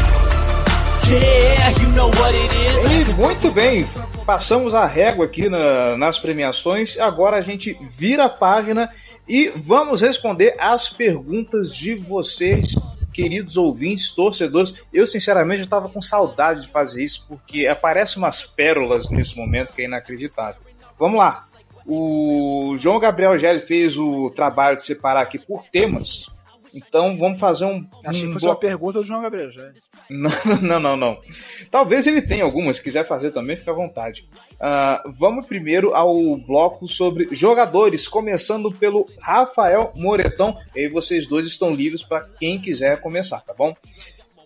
Yeah, you know what it is. E muito bem, passamos a régua aqui na, nas premiações. Agora a gente vira a página e vamos responder as perguntas de vocês queridos ouvintes, torcedores. Eu, sinceramente, estava com saudade de fazer isso, porque aparecem umas pérolas nesse momento que é inacreditável. Vamos lá. O João Gabriel Gelli fez o trabalho de separar aqui por temas. Então vamos fazer um. Achei um que fosse uma pergunta do João Gabriel Gelli. Não, não, não, não. Talvez ele tenha algumas, se quiser fazer também, fica à vontade. Uh, vamos primeiro ao bloco sobre jogadores, começando pelo Rafael Moretão. E aí vocês dois estão livres para quem quiser começar, tá bom?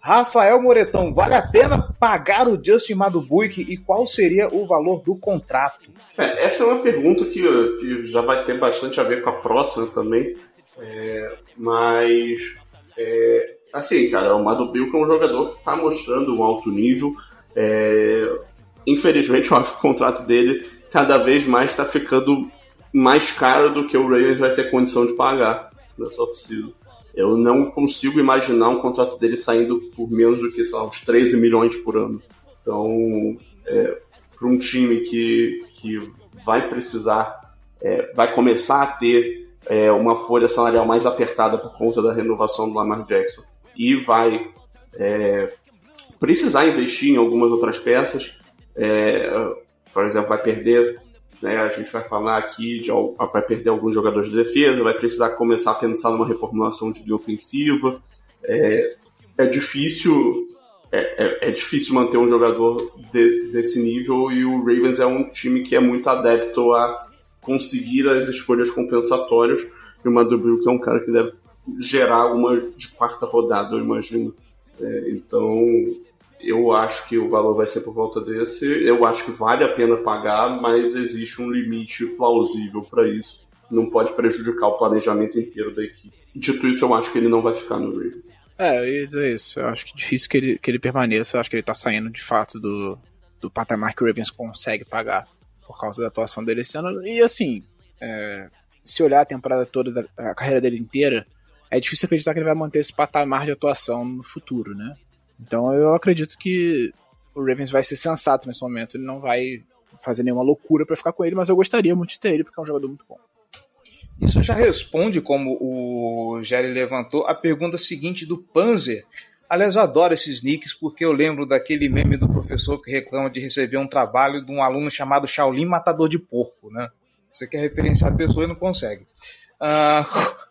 Rafael Moretão, vale a pena pagar o Justin Madubuik e qual seria o valor do contrato? É, essa é uma pergunta que, que, já vai ter bastante a ver com a próxima também. É, mas, é, assim, cara, o Madubuik é um jogador que está mostrando um alto nível. É, infelizmente, eu acho que o contrato dele cada vez mais está ficando mais caro do que o Ravens vai ter condição de pagar nessa oficina. Eu não consigo imaginar um contrato dele saindo por menos do que, sei lá, uns 13 milhões por ano. Então, é, para um time que, que vai precisar, é, vai começar a ter é, uma folha salarial mais apertada por conta da renovação do Lamar Jackson e vai é, precisar investir em algumas outras peças, é, por exemplo, vai perder né, a gente vai falar aqui de vai perder alguns jogadores de defesa, vai precisar começar a pensar numa reformulação de linha ofensiva. É, é difícil é, é, é, difícil manter um jogador de, desse nível e o Ravens é um time que é muito adepto a conseguir as escolhas compensatórias e o Madubrio que é um cara que deve gerar uma de quarta rodada, eu imagino. É, então eu acho que o valor vai ser por volta desse. Eu acho que vale a pena pagar, mas existe um limite plausível para isso. Não pode prejudicar o planejamento inteiro da equipe. Dito isso, eu acho que ele não vai ficar no Ravens. É, eu ia dizer isso. Eu acho que é difícil que ele, que ele permaneça. Eu acho que ele tá saindo de fato do, do patamar que o Ravens consegue pagar por causa da atuação dele esse ano. E assim, é, se olhar a temporada toda, da, a carreira dele inteira, é difícil acreditar que ele vai manter esse patamar de atuação no futuro, né? Então eu acredito que o Ravens vai ser sensato nesse momento. Ele não vai fazer nenhuma loucura para ficar com ele, mas eu gostaria muito de ter ele, porque é um jogador muito bom. Isso já responde, como o Jerry levantou, a pergunta seguinte do Panzer. Aliás, eu adoro esses nicks porque eu lembro daquele meme do professor que reclama de receber um trabalho de um aluno chamado Shaolin Matador de Porco, né? Você quer referenciar a pessoa e não consegue. Uh,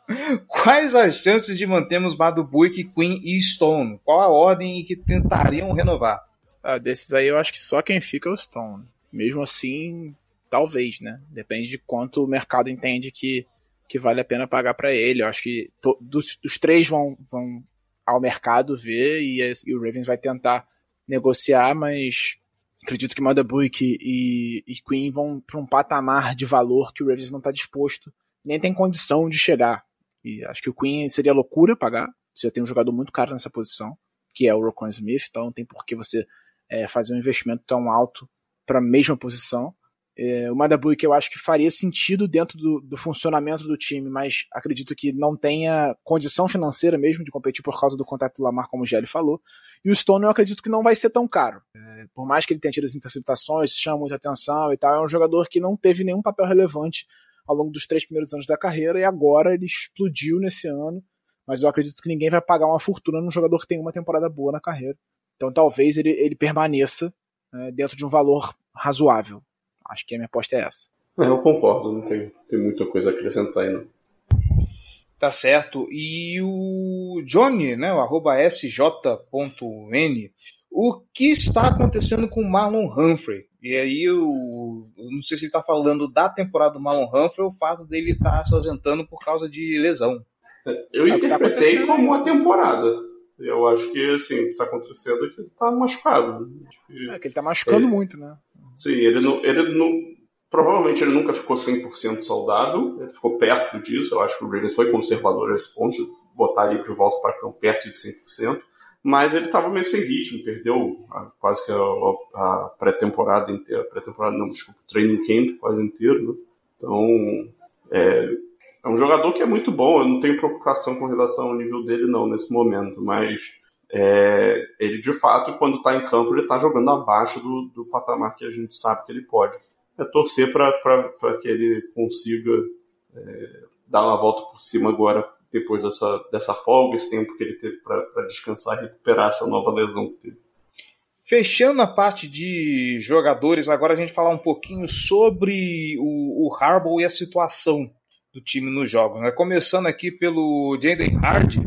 quais as chances de mantermos Madubuik, Queen e Stone? Qual a ordem em que tentariam renovar? Ah, desses aí eu acho que só quem fica é o Stone. Mesmo assim, talvez, né? Depende de quanto o mercado entende que, que vale a pena pagar para ele. Eu acho que to, dos, dos, três vão, vão ao mercado ver e, e o Ravens vai tentar negociar, mas acredito que Madubuik e, e Queen vão para um patamar de valor que o Ravens não está disposto nem tem condição de chegar. E acho que o Queen seria loucura pagar. Você tem um jogador muito caro nessa posição, que é o Rocon Smith, então não tem por que você é, fazer um investimento tão alto para a mesma posição. É, o Madabuik que eu acho que faria sentido dentro do, do, funcionamento do time, mas acredito que não tenha condição financeira mesmo de competir por causa do contrato do Lamar, como o Gelli falou. E o Stone eu acredito que não vai ser tão caro. É, por mais que ele tenha tido as interceptações, chama muita atenção e tal, é um jogador que não teve nenhum papel relevante ao longo dos três primeiros anos da carreira e agora ele explodiu nesse ano. Mas eu acredito que ninguém vai pagar uma fortuna num jogador que tem uma temporada boa na carreira. Então talvez ele, ele permaneça é, dentro de um valor razoável. Acho que a minha aposta é essa. É, eu concordo, não tem, tem muita coisa a acrescentar aí, não. Tá certo. E o Johnny, né, o arroba sj.n, o que está acontecendo com o Marlon Humphrey? E aí eu, eu não sei se ele está falando da temporada do Marlon Humphrey ou o fato dele estar tá se ausentando por causa de lesão. É, eu é, tá interpretei tá como uma temporada. Eu acho que assim, o que está acontecendo é que ele está machucado. É que ele está machucando ele, muito, né? Sim, ele não, ele não. Provavelmente ele nunca ficou 100% saudável, ele ficou perto disso. Eu acho que o Ravens foi conservador nesse ponto, de botar ele de volta para campo perto de 100%. Mas ele estava meio sem ritmo, perdeu a, quase que a, a pré-temporada inteira. Pré-temporada, não, desculpa, o training camp quase inteiro. Né? Então, é, é um jogador que é muito bom, eu não tenho preocupação com relação ao nível dele, não, nesse momento, mas é, ele de fato, quando está em campo, ele está jogando abaixo do, do, patamar que a gente sabe que ele pode. É torcer para que ele consiga é, dar uma volta por cima agora, depois dessa, dessa folga, esse tempo que ele teve para descansar e recuperar essa nova lesão que teve. Fechando a parte de jogadores, agora a gente falar um pouquinho sobre o, o Harbaugh e a situação do time nos jogos. Né? Começando aqui pelo Jaden Hardy,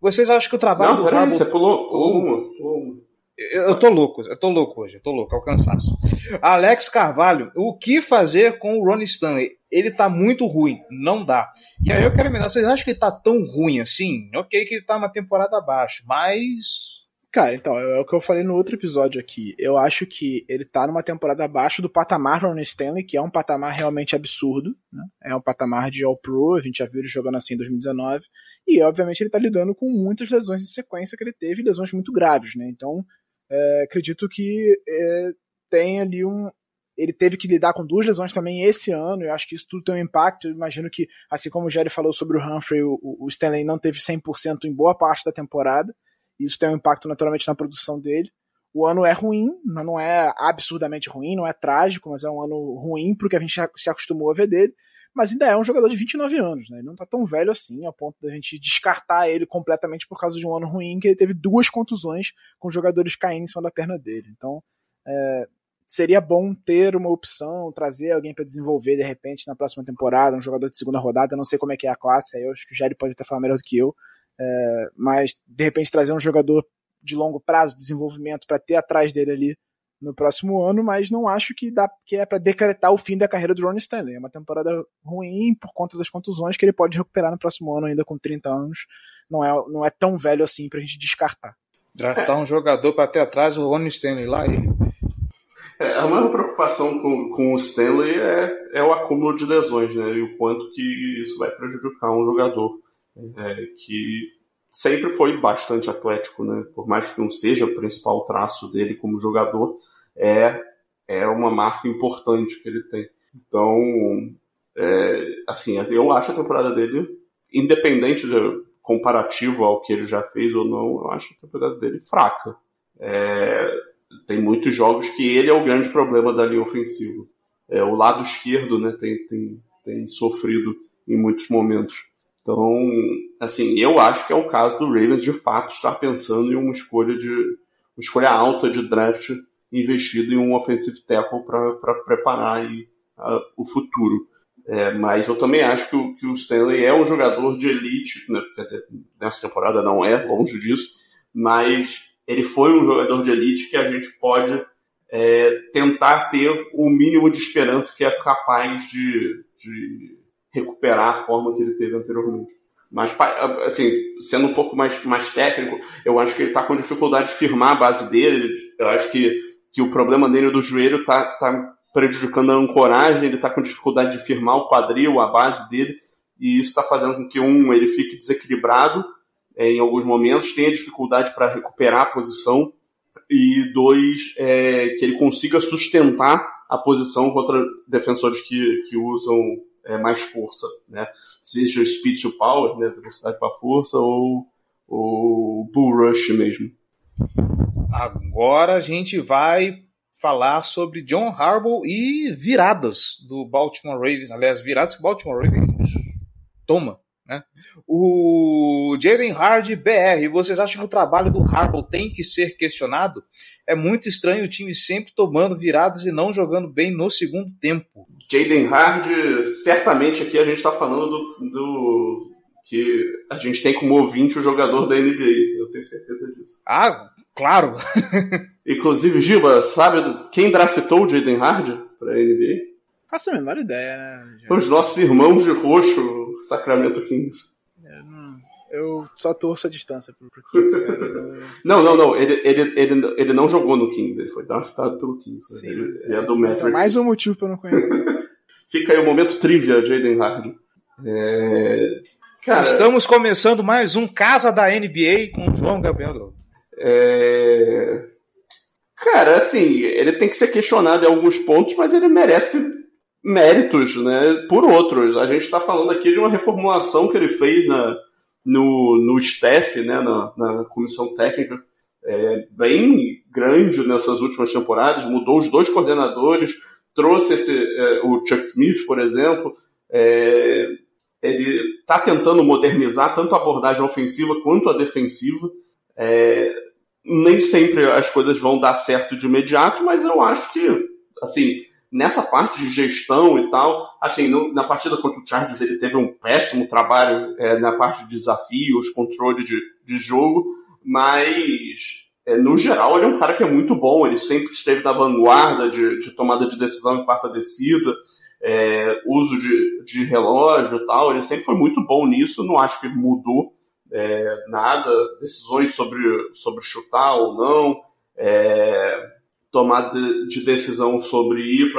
vocês acham que o trabalho não, do Harbaugh... Você pulou, pulou uma, pulou uma. Eu tô louco, eu tô louco hoje, eu tô louco, é o cansaço. Alex Carvalho, o que fazer com o Ronnie Stanley? Ele tá muito ruim, não dá. E aí eu quero me vocês acham que ele tá tão ruim assim? Ok que ele tá uma temporada abaixo, mas Cara, então, é o que eu falei no outro episódio aqui. Eu acho que ele tá numa temporada abaixo do patamar Ron Stanley, que é um patamar realmente absurdo. Né? É um patamar de All-Pro, a gente já viu ele jogando assim em 2019. E, obviamente, ele tá lidando com muitas lesões em sequência que ele teve, lesões muito graves, né? Então, é, acredito que é, tem ali um. Ele teve que lidar com duas lesões também esse ano, eu acho que isso tudo tem um impacto. Eu imagino que, assim como o Jerry falou sobre o Humphrey, o, o Stanley não teve 100% em boa parte da temporada. Isso tem um impacto naturalmente na produção dele. O ano é ruim, mas não é absurdamente ruim, não é trágico, mas é um ano ruim porque a gente se acostumou a ver dele. Mas ainda é um jogador de 29 anos, né? Ele não tá tão velho assim, a ponto da gente descartar ele completamente por causa de um ano ruim, que ele teve duas contusões com jogadores caindo em cima da perna dele. Então, é, seria bom ter uma opção, trazer alguém para desenvolver de repente na próxima temporada, um jogador de segunda rodada. Não sei como é que é a classe, eu acho que o Jerry pode até falar melhor do que eu. É, mas de repente trazer um jogador de longo prazo, desenvolvimento, para ter atrás dele ali no próximo ano, mas não acho que dá que é para decretar o fim da carreira do Ron Stanley. É uma temporada ruim por conta das contusões que ele pode recuperar no próximo ano, ainda com 30 anos. Não é, não é tão velho assim para a gente descartar. Draftar um jogador para ter atrás o Ron Stanley lá ele. É, a maior preocupação com, com o Stanley é, é o acúmulo de lesões, né? E o quanto que isso vai prejudicar um jogador é, que sempre foi bastante atlético, né? Por mais que não seja o principal traço dele como jogador, é, é uma marca importante que ele tem. Então, é, assim, eu acho a temporada dele, independente de comparativo ao que ele já fez ou não, eu acho a temporada dele fraca. É, tem muitos jogos que ele é o grande problema da linha ofensiva. É, o lado esquerdo né, tem, tem, tem sofrido em muitos momentos. Então, assim, eu acho que é o caso do Ravens de fato estar pensando em uma escolha de uma escolha alta de draft investido em um offensive tackle para preparar aí, uh, o futuro. É, mas eu também acho que o, que o, Stanley é um jogador de elite, né? quer dizer, nessa temporada não é, longe disso, mas ele foi um jogador de elite que a gente pode é, tentar ter o mínimo de esperança que é capaz de, de recuperar a forma que ele teve anteriormente. Mas, assim, sendo um pouco mais, mais técnico, eu acho que ele está com dificuldade de firmar a base dele. Eu acho que, que o problema dele do joelho está tá prejudicando a ancoragem, ele está com dificuldade de firmar o quadril, a base dele, e isso está fazendo com que, um, ele fique desequilibrado é, em alguns momentos, tenha dificuldade para recuperar a posição, e dois, é, que ele consiga sustentar a posição contra defensores que, que usam é, mais força, né? Seja speed to power, né? velocidade para força, ou o bull rush mesmo. Agora a gente vai falar sobre John Harbaugh e viradas do Baltimore Ravens. Aliás, viradas que o Baltimore Ravens toma. Né? O Jaden Hard BR, vocês acham que o trabalho do Harbaugh tem que ser questionado? É muito estranho o time sempre tomando viradas e não jogando bem no segundo tempo. Jaden Hard, certamente aqui a gente está falando do, do, que a gente tem como ouvinte o jogador da NBA. Eu tenho certeza disso. Ah, claro! Inclusive, Giba, sabe quem draftou o Jaden Hard para a NBA? Faço a menor ideia, né? Os nossos irmãos de roxo Sacramento Kings. É, não, eu só torço a distância pro, pro Kings, cara. não, não, não. Ele, ele, ele, ele não jogou no Kings, ele foi draftado pelo Kings. Sim, ele, é, é do Mavericks. É mais um motivo pra eu não conhecer. Fica aí o momento trivia, Jaden Hardy. É... Cara, Estamos começando mais um Casa da NBA com João Gabriel. É... Cara, assim, ele tem que ser questionado em alguns pontos, mas ele merece méritos, né, por outros. A gente está falando aqui de uma reformulação que ele fez na, no, no staff, né, na, na comissão técnica, é, bem grande nessas últimas temporadas, mudou os dois coordenadores, trouxe esse, é, o Chuck Smith, por exemplo, é, ele está tentando modernizar tanto a abordagem ofensiva quanto a defensiva. É, nem sempre as coisas vão dar certo de imediato, mas eu acho que, assim, nessa parte de gestão e tal, assim, no, na partida contra o Chargers ele teve um péssimo trabalho é, na parte de desafios, controle de, de jogo, mas é, no geral ele é um cara que é muito bom, ele sempre esteve na vanguarda de, de tomada de decisão em quarta descida, é, uso de, de relógio e tal, ele sempre foi muito bom nisso, não acho que mudou é, nada, decisões sobre, sobre chutar ou não, é, tomada de decisão sobre ir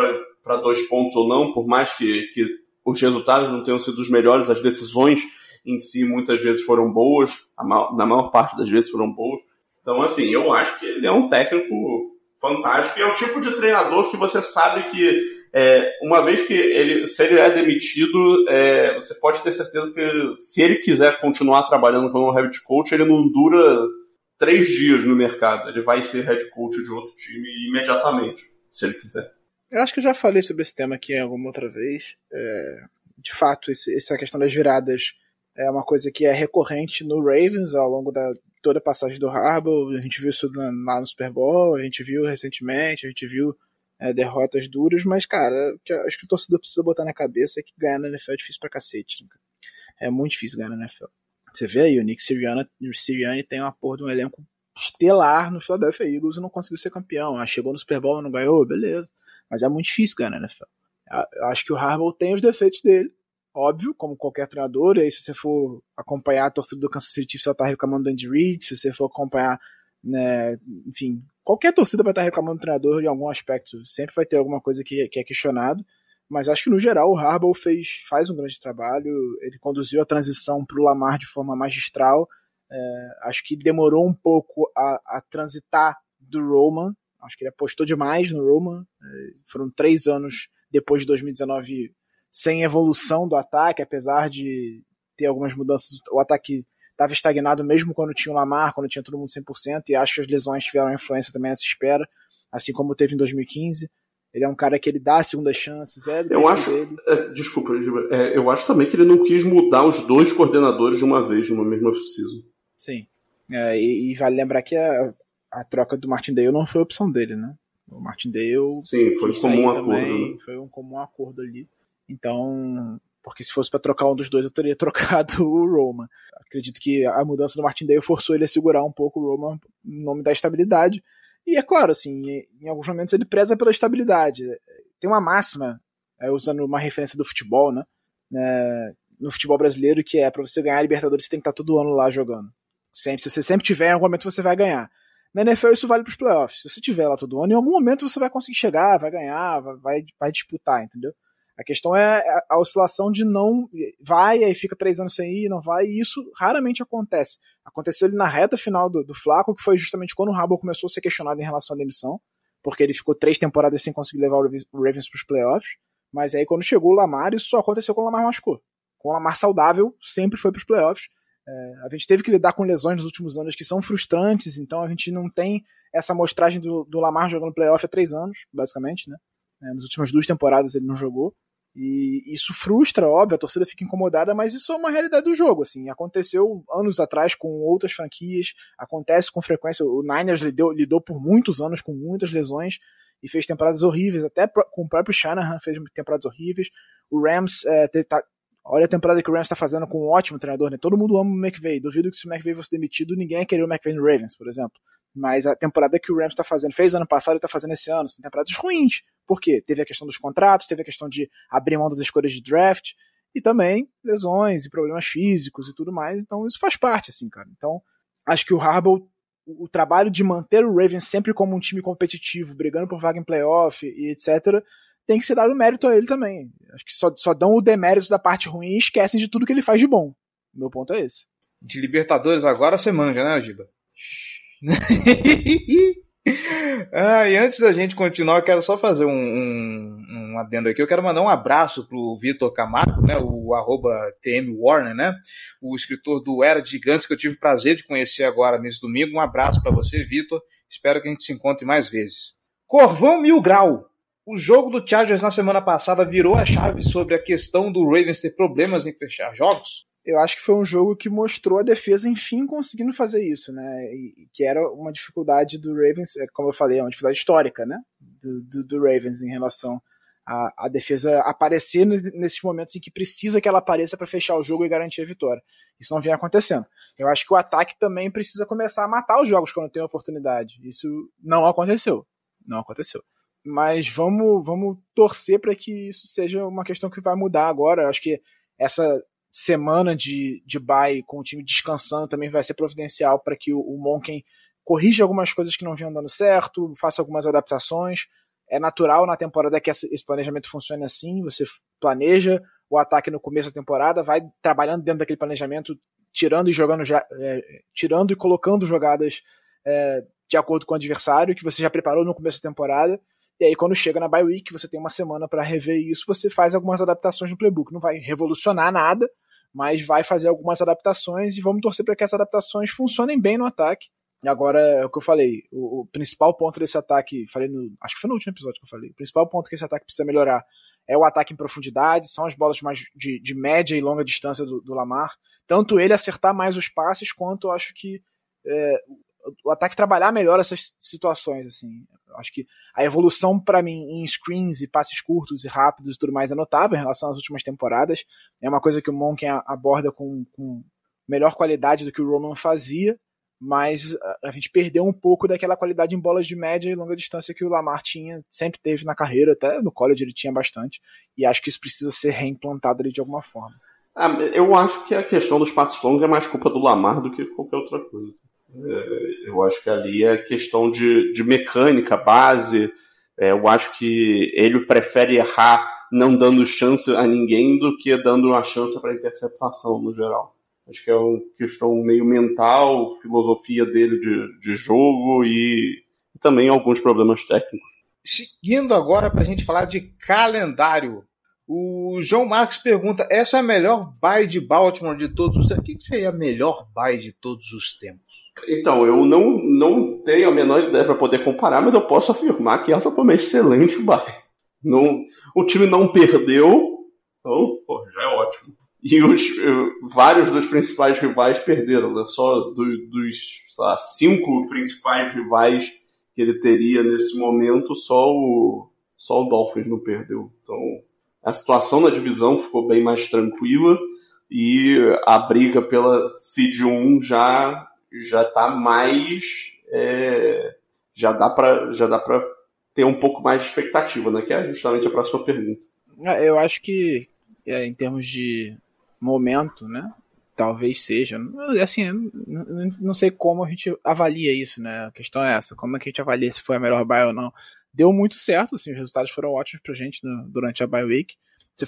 para dois pontos ou não, por mais que, que os resultados não tenham sido os melhores, as decisões em si muitas vezes foram boas, na maior parte das vezes foram boas. Então, assim, eu acho que ele é um técnico fantástico e é o tipo de treinador que você sabe que é, uma vez que ele, se ele é demitido, é, você pode ter certeza que se ele quiser continuar trabalhando como head coach, ele não dura três dias no mercado. Ele vai ser head coach de outro time imediatamente, se ele quiser. Eu acho que eu já falei sobre esse tema aqui alguma outra vez. É, de fato, esse, essa questão das viradas é uma coisa que é recorrente no Ravens ao longo da toda a passagem do Harbaugh. A gente viu isso lá no Super Bowl, a gente viu recentemente, a gente viu é, derrotas duras, mas, cara, que acho que o torcedor precisa botar na cabeça é que ganhar na NFL é difícil pra cacete. Né? É muito difícil ganhar na NFL. Você vê aí, o Nick Sirianni, Sirianni tem uma porra de um elenco estelar no Philadelphia Eagles e não conseguiu ser campeão. Ah, chegou no Super Bowl e não ganhou, beleza. Mas é muito difícil ganhar NFL. Eu acho que o Harbaugh tem os defeitos dele, óbvio, como qualquer treinador. E aí, se você for acompanhar a torcida do Kansas City, você vai estar reclamando do Andy Reid. Se você for acompanhar, né, enfim, qualquer torcida vai estar reclamando do treinador em algum aspecto. Sempre vai ter alguma coisa que, que é questionado. Mas acho que no geral o Harbaugh fez, faz um grande trabalho. Ele conduziu a transição para o Lamar de forma magistral. É, acho que demorou um pouco a, a, transitar do Roman. Acho que ele apostou demais no Roman. É, foram três anos depois de 2019 sem evolução do ataque, apesar de ter algumas mudanças. O ataque estava estagnado mesmo quando tinha o Lamar, quando tinha todo mundo 100%, e acho que as lesões tiveram influência também nessa espera, assim como teve em 2015. Ele é um cara que ele dá segundas chances. É eu acho. É, desculpa, é, eu acho também que ele não quis mudar os dois coordenadores de uma vez numa mesma season. Sim. É, e, e, vale lembrar que a, a troca do Martindale não foi opção dele, né? O Martindale. Sim, foi comum acordo. Também, né? Foi um comum acordo ali. Então, porque se fosse para trocar um dos dois, eu teria trocado o Roman. Acredito que a mudança do Martindale forçou ele a segurar um pouco o Roman em nome da estabilidade. E é claro, assim, em alguns momentos ele preza pela estabilidade. Tem uma máxima, é, usando uma referência do futebol, né? É, no futebol brasileiro, que é para você ganhar a Libertadores, você tem que estar tá todo ano lá jogando. Sempre, se você sempre tiver, em algum momento você vai ganhar. Na NFL isso vale para os playoffs. Se você tiver lá todo ano, em algum momento você vai conseguir chegar, vai ganhar, vai, vai disputar, entendeu? A questão é a oscilação de não vai, aí fica três anos sem ir, não vai, e isso raramente acontece. Aconteceu ali na reta final do, do Flaco, que foi justamente quando o Harbaugh começou a ser questionado em relação à demissão. porque ele ficou três temporadas sem conseguir levar o Ravens para os playoffs. Mas aí quando chegou o Lamar, isso só aconteceu quando o Lamar machucou. Com o Lamar saudável, sempre foi para os playoffs. É, a gente teve que lidar com lesões nos últimos anos que são frustrantes, então a gente não tem essa amostragem do, do Lamar jogando playoff há três anos, basicamente, né? É, nas últimas duas temporadas ele não jogou. E isso frustra, óbvio, a torcida fica incomodada, mas isso é uma realidade do jogo, assim. Aconteceu anos atrás com outras franquias, acontece com frequência. O Niners lidou, lidou por muitos anos com muitas lesões e fez temporadas horríveis, até com o próprio Shanahan fez temporadas horríveis. O Rams, é, tá, olha a temporada que o Rams está fazendo com um ótimo treinador, né? Todo mundo ama o McVay. Duvido que se o McVay fosse demitido, ninguém ia querer o McVay no Ravens, por exemplo. Mas a temporada que o Rams está fazendo, fez ano passado e está fazendo esse ano, são temporadas ruins. Por quê? Teve a questão dos contratos, teve a questão de abrir mão das escolhas de draft, e também lesões e problemas físicos e tudo mais. Então isso faz parte, assim, cara. Então acho que o Harbaugh, o, trabalho de manter o Ravens sempre como um time competitivo, brigando por vaga em playoff e etc., tem que ser dado mérito a ele também. Acho que só, só dão o demérito da parte ruim e esquecem de tudo que ele faz de bom. Meu ponto é esse. De Libertadores agora você manja, né, Giba? ah, e antes da gente continuar, eu quero só fazer um, um, um adendo aqui. Eu quero mandar um abraço pro Vitor Camargo, né, o arroba TM Warner, né, o escritor do Era Gigantes, que eu tive o prazer de conhecer agora nesse domingo. Um abraço para você, Vitor. Espero que a gente se encontre mais vezes. Corvão Mil Grau. O jogo do Chargers na semana passada virou a chave sobre a questão do Ravens ter problemas em fechar jogos? Eu acho que foi um jogo que mostrou a defesa, enfim, conseguindo fazer isso, né? E, que era uma dificuldade do Ravens, é, como eu falei, é uma dificuldade histórica, né? Do, do, do Ravens em relação à, defesa aparecer nesses momentos em que precisa que ela apareça para fechar o jogo e garantir a vitória. Isso não vem acontecendo. Eu acho que o ataque também precisa começar a matar os jogos quando tem oportunidade. Isso não aconteceu. Não aconteceu. Mas vamos, vamos torcer para que isso seja uma questão que vai mudar agora. Eu acho que essa semana de, de bye com o time descansando também vai ser providencial para que o, o Monken corrija algumas coisas que não vinham dando certo, faça algumas adaptações. É natural na temporada que esse planejamento funcione assim, você planeja o ataque no começo da temporada, vai trabalhando dentro daquele planejamento, tirando e jogando, é, tirando e colocando jogadas é, de acordo com o adversário que você já preparou no começo da temporada. E aí, quando chega na bye week, você tem uma semana para rever isso, você faz algumas adaptações no playbook. Não vai revolucionar nada, mas vai fazer algumas adaptações e vamos torcer para que essas adaptações funcionem bem no ataque. E agora, é o que eu falei, o, o, principal ponto desse ataque, falei no, acho que foi no último episódio que eu falei, o principal ponto que esse ataque precisa melhorar é o ataque em profundidade, são as bolas mais de, de média e longa distância do, do, Lamar. Tanto ele acertar mais os passes, quanto acho que é, o ataque trabalhar melhor essas situações, assim. Acho que a evolução para mim em screens e passes curtos e rápidos e tudo mais é notável em relação às últimas temporadas. É uma coisa que o Monken aborda com, com melhor qualidade do que o Roman fazia, mas a, gente perdeu um pouco daquela qualidade em bolas de média e longa distância que o Lamar tinha, sempre teve na carreira, até no college ele tinha bastante, e acho que isso precisa ser reimplantado ali de alguma forma. Ah, eu acho que a questão dos passos longos é mais culpa do Lamar do que qualquer outra coisa. É, eu acho que ali é questão de, de mecânica, base. É, eu acho que ele prefere errar não dando chance a ninguém do que dando uma chance para interceptação no geral. Acho que é uma questão meio mental, filosofia dele de, de jogo e, e também alguns problemas técnicos. Seguindo agora para a gente falar de calendário. O João Marcos pergunta: essa é a melhor bye de Baltimore de todos os tempos? O que seria a melhor bye de todos os tempos? Então, eu não, não tenho a menor ideia para poder comparar, mas eu posso afirmar que essa foi uma excelente bye. Não, o time não perdeu, então pô, já é ótimo. E os, vários dos principais rivais perderam, né? Só do, dos lá, cinco principais rivais que ele teria nesse momento, só o, só o Dolphins não perdeu. Então, a situação na divisão ficou bem mais tranquila e a briga pela Seed 1 já já está mais é, já dá para já dá para ter um pouco mais de expectativa, né? Que é justamente a próxima pergunta. É, eu acho que é, em termos de momento, né? Talvez seja. Assim, não sei como a gente avalia isso, né? A questão é essa: como é que a gente avalia se foi a melhor buy ou não? Deu muito certo, assim, os resultados foram ótimos pra gente no, durante a bye week.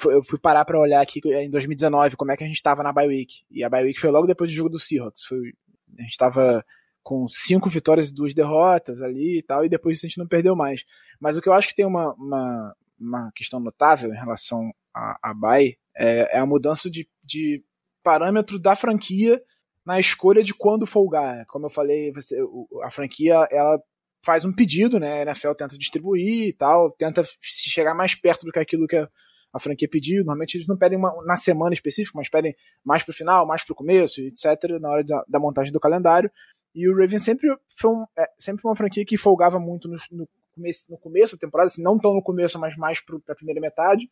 Eu fui parar para olhar aqui em 2019 como é que a gente estava na bye week. E a bye week foi logo depois do jogo do Seahawks. Foi a gente estava com cinco vitórias e duas derrotas ali e tal, e depois a gente não perdeu mais. Mas o que eu acho que tem uma, uma, uma questão notável em relação a, a Bay é, é, a mudança de, de parâmetro da franquia na escolha de quando folgar. Como eu falei, você, a franquia ela faz um pedido, né? A NFL tenta distribuir e tal, tenta chegar mais perto do que aquilo que a, a franquia pediu. Normalmente eles não pedem uma, na semana específica, mas pedem mais pro final, mais pro começo, etc., na hora da, da montagem do calendário. E o Ravens sempre foi, um, é, sempre uma franquia que folgava muito no, no, começo, no começo da temporada, assim, não tão no começo, mas mais para a primeira metade,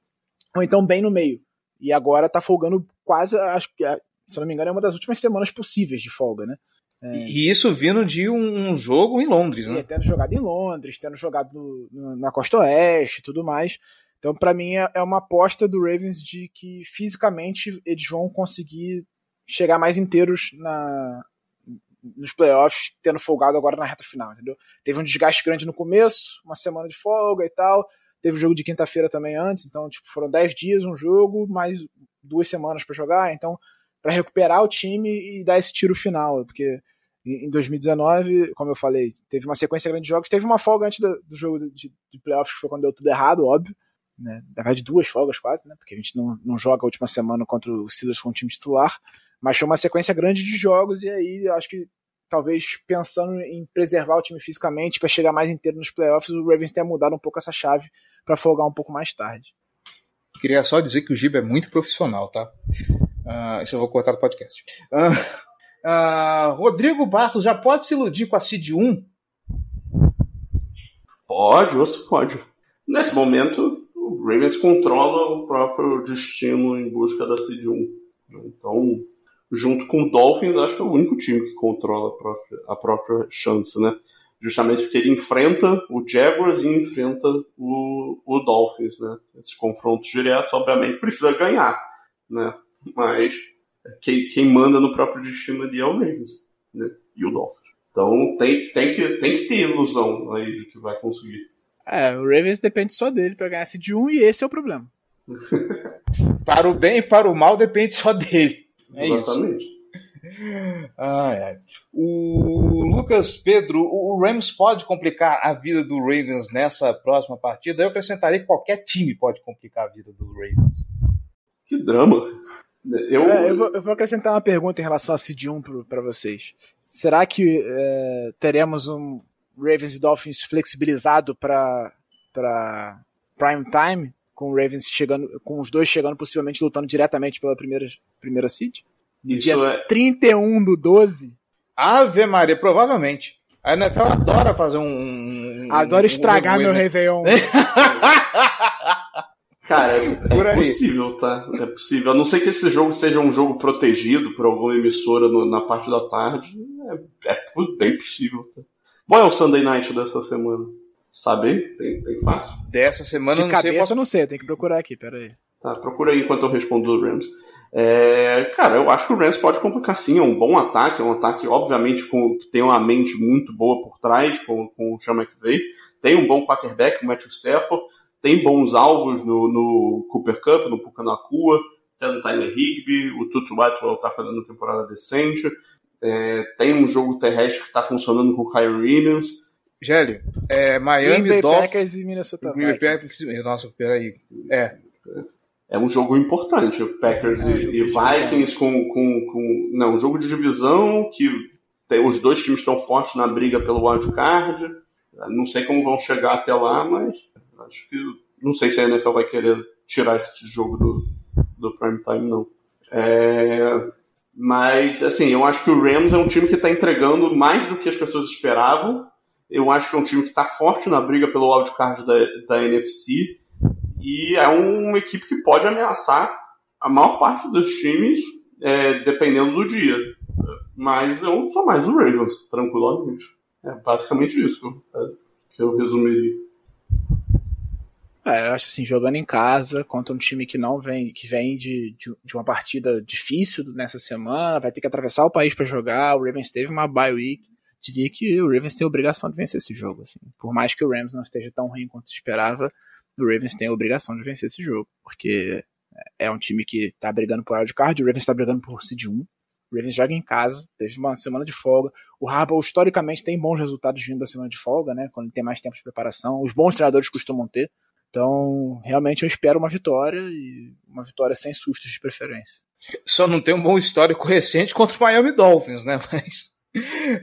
ou então bem no meio. E agora tá folgando quase, acho que, é, se não me engano, é uma das últimas semanas possíveis de folga, né? É... E isso vindo de um, jogo em Londres, né? E, tendo jogado em Londres, tendo jogado no, no, na Costa Oeste e tudo mais. Então, para mim, é, é uma aposta do Ravens de que fisicamente eles vão conseguir chegar mais inteiros na, nos playoffs, tendo folgado agora na reta final, entendeu? Teve um desgaste grande no começo, uma semana de folga e tal. Teve o jogo de quinta-feira também antes, então tipo, foram 10 dias um jogo, mais duas semanas para jogar, então para recuperar o time e dar esse tiro final, porque em 2019, como eu falei, teve uma sequência grande de jogos, teve uma folga antes do, jogo de playoffs, que foi quando deu tudo errado, óbvio, né? Na verdade, duas folgas quase, né? Porque a gente não, não joga a última semana contra o Steelers com o time titular, mas foi uma sequência grande de jogos e aí acho que talvez pensando em preservar o time fisicamente para chegar mais inteiro nos playoffs, o Ravens tenha mudado um pouco essa chave para folgar um pouco mais tarde. Queria só dizer que o Giba é muito profissional, tá? Uh, isso eu vou cortar do podcast. Uh, uh, Rodrigo Bartos já pode se iludir com a Cid 1? Pode, ou se pode. Nesse momento, Ravens controla o próprio destino em busca da Cid 1. Então, junto com o Dolphins, acho que é o único time que controla a própria, a própria chance, né? Justamente porque ele enfrenta o Jaguars e enfrenta o, o Dolphins, né? Esses confrontos diretos, obviamente, precisa ganhar, né? Mas quem, quem manda no próprio destino ali é o Ravens, né? E o Dolphins. Então tem, tem, que, tem que ter ilusão aí de que vai conseguir. É, o Ravens depende só dele para ganhar esse de um e esse é o problema. para o bem e para o mal depende só dele. É Exatamente. Isso. O Lucas Pedro, o Rams pode complicar a vida do Ravens nessa próxima partida? Eu acrescentaria que qualquer time pode complicar a vida do Ravens. Que drama. Eu, é, eu, vou, eu vou, acrescentar uma pergunta em relação a Cid 1 para vocês. Será que é, teremos um Ravens e Dolphins flexibilizado para prime time? Com o Ravens chegando, com os dois chegando possivelmente lutando diretamente pela primeira, primeira seed? No Isso dia é... 31 do 12? Ave Maria, provavelmente. A NFL adora fazer um. Adora estragar um meu Réveillon. Cara, é, é possível, tá? É possível. A não ser que esse jogo seja um jogo protegido por alguma emissora no, na parte da tarde, é, é, bem possível, tá? Qual é o Sunday Night dessa semana? Sabe? Tem, tem fácil? Dessa semana De não cabeça sei. Qual... eu não sei, tem que procurar aqui, peraí. Tá, procura aí enquanto eu respondo do Rams. É, cara, eu acho que o Rams pode complicar sim, é um bom ataque, é um ataque, obviamente, com, que tem uma mente muito boa por trás, com, com o Sean McVay, tem um bom quarterback, o Matthew Stafford, tem bons alvos no, no Cooper Cup, no Pucanacua, tem no Tyler Higby, o Tutu Whitewell tá fazendo uma temporada decente, é, tem um jogo terrestre que está funcionando com o Kyrie Williams. Gélio, é, Miami, Dolphins... Packers e Minnesota Green Vikings. Packers, nossa, peraí, é, é um jogo importante. O Packers é, e, e Vikings com, com, com. Não, um jogo de divisão que tem, os dois times estão fortes na briga pelo wild card. Não sei como vão chegar até lá, mas acho que. Não sei se a NFL vai querer tirar esse jogo do, do prime time, não. É, mas, assim, eu acho que o Rams é um time que está entregando mais do que as pessoas esperavam. Eu acho que é um time que está forte na briga pelo wildcard da, da NFC e é uma equipe que pode ameaçar a maior parte dos times, é, dependendo do dia. Mas eu sou mais o Ravens, tranquilamente. É basicamente isso eu, que eu resumiria. É, eu acho assim, jogando em casa contra um time que não vem, que vem de, de, de uma partida difícil nessa semana, vai ter que atravessar o país para jogar. O Ravens teve uma bye week. Diria que o Ravens tem a obrigação de vencer esse jogo. Assim. Por mais que o Rams não esteja tão ruim quanto se esperava, o Ravens tem a obrigação de vencer esse jogo, porque é um time que tá brigando por card, o Ravens tá brigando por seed 1. O Ravens joga em casa, teve uma semana de folga. O Harbaugh, historicamente, tem bons resultados vindo da semana de folga, né? Quando tem mais tempo de preparação. Os bons treinadores costumam ter. Então, realmente, eu espero uma vitória e uma vitória sem sustos de preferência. Só não tem um bom histórico recente contra o Miami Dolphins, né? Mas.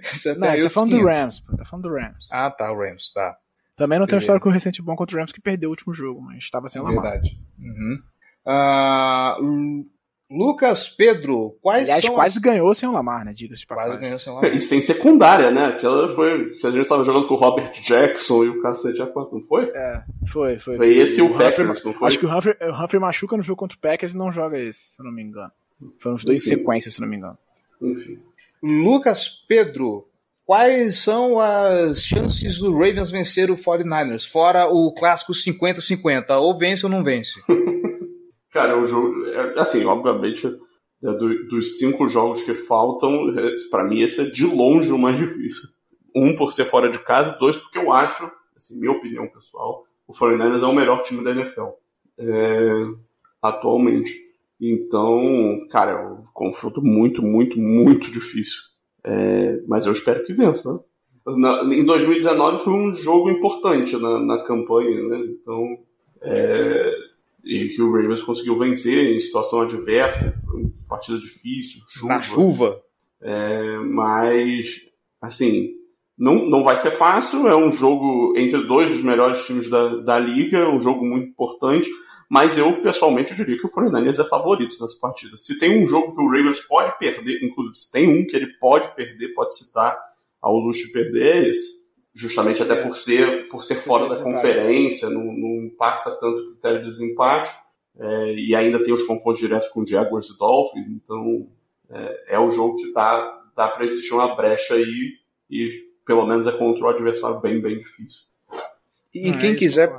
Você não, tá falando 500. do Rams, pô. Tá falando do Rams. Ah, tá, o Rams, tá. Também não Beleza. tem um histórico recente bom contra o Rams que perdeu o último jogo, mas estava sendo Verdade. Uhum. Uh, Lucas Pedro, quais Aliás, são. quase as... ganhou sem o Lamar, né? Diga-se de passagem. Quase ganhou sem o Lamar. E sem secundária, né? Aquela foi. Que a gente tava jogando com o Robert Jackson e o cacete a quatro, não foi? É, foi, foi. Foi esse e o, o Packers, não foi? Acho que o Humphrey, o Humphrey machuca no jogo contra o Packers e não joga esse, se não me engano. Foram os dois Enfim. sequências, se não me engano. Enfim. Lucas Pedro, quais são as chances do Ravens vencer o 49ers? Fora o clássico 50-50, ou vence ou não vence? Cara, o jogo. É, assim, obviamente, é, do, dos cinco jogos que faltam, é, para mim esse é de longe o mais difícil. Um por ser fora de casa, dois porque eu acho, assim, minha opinião pessoal, o 49ers é o melhor time da NFL. É, atualmente. Então, cara, é um confronto muito, muito, muito difícil. É, mas eu espero que vença, né? Na, em 2019 foi um jogo importante na, na campanha, né? Então, é, e que o Ravens conseguiu vencer em situação adversa, foi uma partida difícil, chuva. Na chuva. É, mas, assim, não, não vai ser fácil, é um jogo entre dois dos melhores times da, da liga, um jogo muito importante, mas eu, pessoalmente, diria que o 49ers é favorito nessa partida. Se tem um jogo que o Ravens pode perder, inclusive se tem um que ele pode perder, pode citar ao luxo de perder, é esse justamente até é. por ser, por ser fora da conferência, não, não, impacta tanto o critério de desempate, é, e ainda tem os confrontos diretos com Jaguars e Dolphins, então é, é o jogo que dá, dá para existir uma brecha aí, e pelo menos é contra o adversário bem, bem difícil. E quem quiser...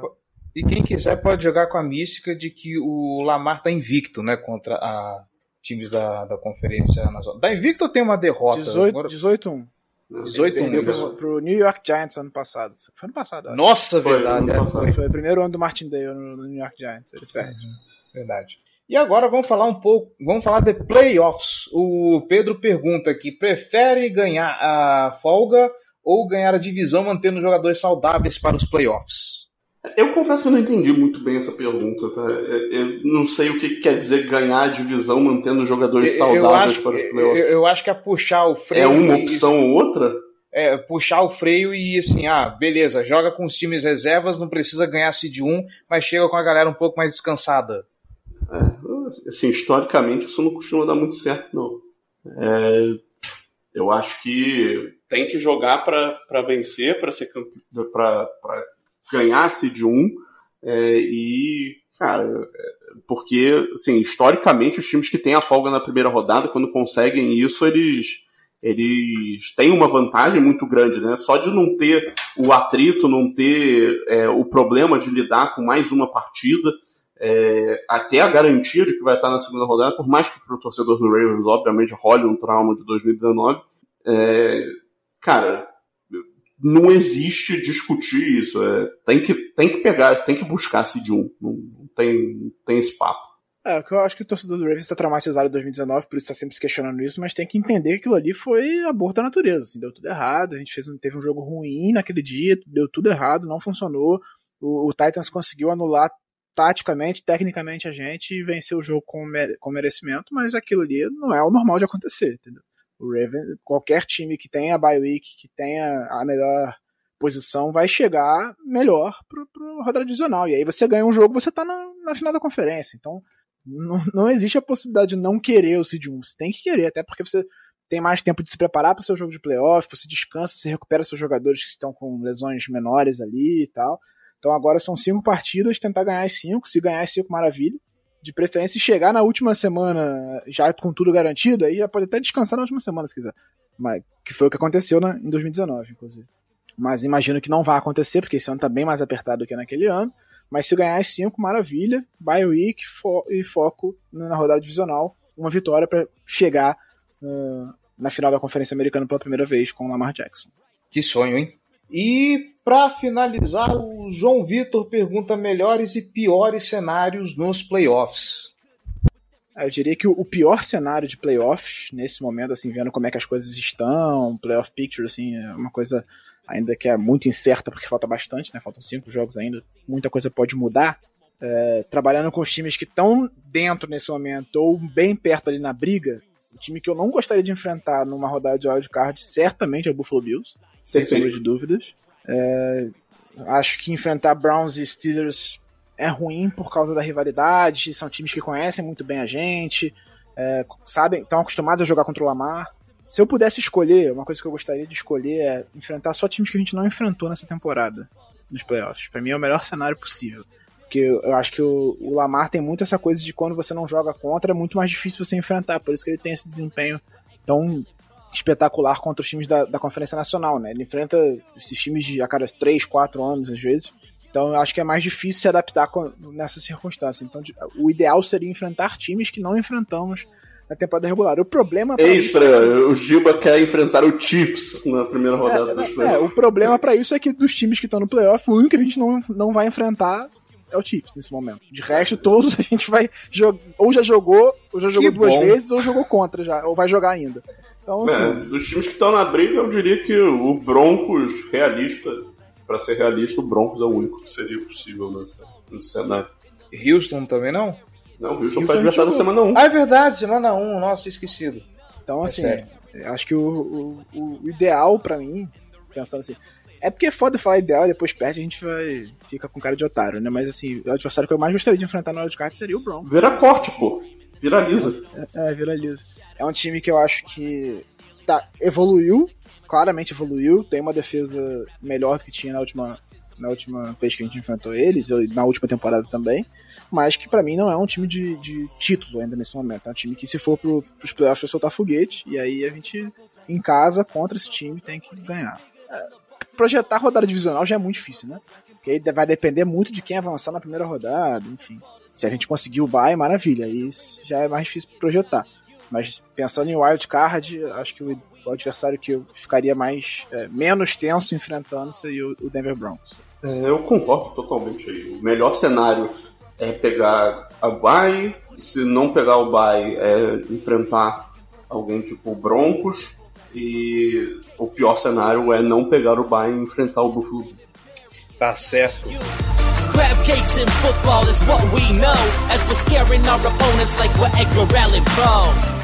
E quem quiser pode jogar com a mística de que o Lamar tá invicto, né, contra a times da, da Conferência. Da invicto ou tem uma derrota? 18, 18 18 perdeu pro, pro, New York Giants ano passado. Foi ano passado. Acho. Nossa, foi, verdade. Ano foi, foi o primeiro ano do Martindale no, no New York Giants. Ele perde. Uhum, verdade. E agora vamos falar um pouco, vamos falar de playoffs. O Pedro pergunta aqui: prefere ganhar a folga ou ganhar a divisão mantendo jogadores saudáveis para os playoffs? Eu confesso que eu não entendi muito bem essa pergunta, tá? Eu não sei o que quer dizer ganhar a divisão mantendo jogadores saudáveis acho, para os playoffs. Eu, eu, acho que é puxar o freio. É uma opção e, ou outra? É, puxar o freio e assim, ah, beleza, joga com os times reservas, não precisa ganhar seed 1, mas chega com a galera um pouco mais descansada. É, assim, historicamente isso não costuma dar muito certo, não. É, eu acho que tem que jogar para vencer, para ser campeão, para ganhasse de um. É, e, cara, porque, assim, historicamente, os times que têm a folga na primeira rodada, quando conseguem isso, eles eles têm uma vantagem muito grande, né? Só de não ter o atrito, não ter é, o problema de lidar com mais uma partida, é, até a garantia de que vai estar na segunda rodada, por mais que para o torcedor do Ravens, obviamente, role um trauma de 2019, é, cara, não existe discutir isso. É, tem, que, tem que pegar, tem que buscar seed 1. Não, não, tem, tem esse papo. É, eu acho que o torcedor do Ravens está traumatizado em 2019, por isso está sempre se questionando isso, mas tem que entender que aquilo ali foi aborto da natureza. Assim, deu tudo errado, a gente fez, teve um jogo ruim naquele dia, deu tudo errado, não funcionou. O, o Titans conseguiu anular taticamente, tecnicamente a gente e venceu o jogo com, mere, com merecimento, mas aquilo ali não é o normal de acontecer, entendeu? O qualquer time que tenha a bye week, que tenha a melhor posição, vai chegar melhor pro, pro rodada divisional. E aí você ganha um jogo, você tá na, na final da conferência. Então, não, não existe a possibilidade de não querer o Seed 1. Você tem que querer, até porque você tem mais tempo de se preparar para o seu jogo de playoff, você descansa, você recupera seus jogadores que estão com lesões menores ali e tal. Então agora são cinco partidas, tentar ganhar as cinco. Se ganhar as cinco, maravilha de preferência chegar na última semana já com tudo garantido, aí já pode até descansar na última semana se quiser. Mas, que foi o que aconteceu na, em 2019, inclusive. Mas imagino que não vai acontecer, porque esse ano tá bem mais apertado do que naquele ano. Mas se ganhar as 5, maravilha. Bye week fo e foco na rodada divisional. Uma vitória para chegar uh, na final da Conferência Americana pela primeira vez com o Lamar Jackson. Que sonho, hein? E para finalizar, o João Vitor pergunta melhores e piores cenários nos playoffs. Eu diria que o pior cenário de playoffs, nesse momento, assim, vendo como é que as coisas estão, playoff picture, assim, é uma coisa ainda que é muito incerta porque falta bastante, né? Faltam cinco jogos ainda, muita coisa pode mudar. É, trabalhando com os times que estão dentro nesse momento ou bem perto ali na briga, o time que eu não gostaria de enfrentar numa rodada de wildcard certamente é o Buffalo Bills, sem sombra de dúvidas. É, acho que enfrentar Browns e Steelers é ruim por causa da rivalidade, são times que conhecem muito bem a gente, é, sabem, estão acostumados a jogar contra o Lamar. Se eu pudesse escolher, uma coisa que eu gostaria de escolher é enfrentar só times que a gente não enfrentou nessa temporada, nos playoffs. Para mim é o melhor cenário possível. Porque eu acho que o, o, Lamar tem muito essa coisa de quando você não joga contra, é muito mais difícil você enfrentar. Por isso que ele tem esse desempenho tão espetacular contra os times da, da Conferência Nacional, né? Ele enfrenta esses times de, a cada 3, 4 anos, às vezes. Então eu acho que é mais difícil se adaptar com, nessa circunstância. Então o ideal seria enfrentar times que não enfrentamos na temporada regular. O problema Extra, é que... o Giba quer enfrentar o Chiefs na primeira rodada é, dos playoffs. É, o problema para isso é que dos times que estão no playoff, o único que a gente não, não vai enfrentar é o Chiefs nesse momento. De resto, todos a gente vai. Ou já jogou, ou já jogou que duas bom. vezes, ou jogou contra já, ou vai jogar ainda. Então, assim... é, dos times que estão na briga, eu diria que o Broncos, realista, para ser realista, o Broncos é o único que seria possível nessa, nesse cenário. Houston também não? Não, o Houston, foi adversário da semana 1. Ah, é verdade, semana 1, nossa, esquecido. Então, é assim, é acho que o, o, o ideal para mim, pensando assim, é porque é foda falar ideal e depois perde, a gente vai. fica com cara de otário, né? Mas assim, o adversário que eu mais gostaria de enfrentar no wildcard seria o Broncos. Vira corte, pô. Viraliza. É, é, viraliza. É um time que eu acho que tá, evoluiu claramente evoluiu, tem uma defesa melhor do que tinha na última, na última vez que a gente enfrentou eles, na última temporada também, mas que para mim não é um time de, de título ainda nesse momento. É um time que se for pro, pros playoffs vai soltar foguete, e aí a gente em casa contra esse time tem que ganhar. É, projetar rodada divisional já é muito difícil, né? Porque vai depender muito de quem avançar na primeira rodada, enfim. Se a gente conseguir o bye, maravilha, aí já é mais difícil projetar. Mas pensando em wild card, acho que o o adversário que eu ficaria mais é, menos tenso enfrentando seria o Denver Broncos. É, eu concordo totalmente aí. O melhor cenário é pegar a bye, se não pegar o bye é enfrentar alguém tipo o Broncos e o pior cenário é não pegar o bye e enfrentar o Buffalo. Tá certo. Crab cakes in football is what we know as we're scaring our opponents like we're Edgar Allan Poe.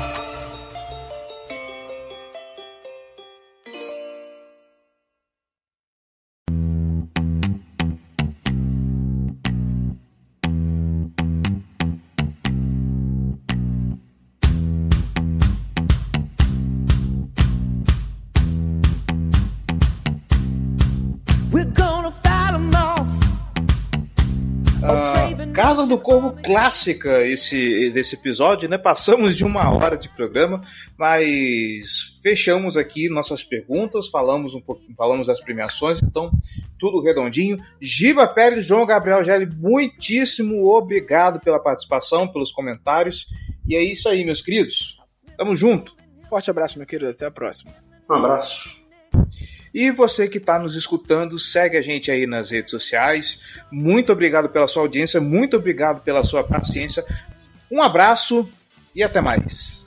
Do Corvo clássica esse desse episódio, né? Passamos de uma hora de programa, mas fechamos aqui nossas perguntas, falamos um pouquinho, falamos das premiações, então tudo redondinho. Giba Pérez, João Gabriel Gelli, muitíssimo obrigado pela participação, pelos comentários. E é isso aí, meus queridos. Tamo junto. Forte abraço, meu querido. Até a próxima. Um abraço. E você que está nos escutando, segue a gente aí nas redes sociais. Muito obrigado pela sua audiência, muito obrigado pela sua paciência. Um abraço e até mais.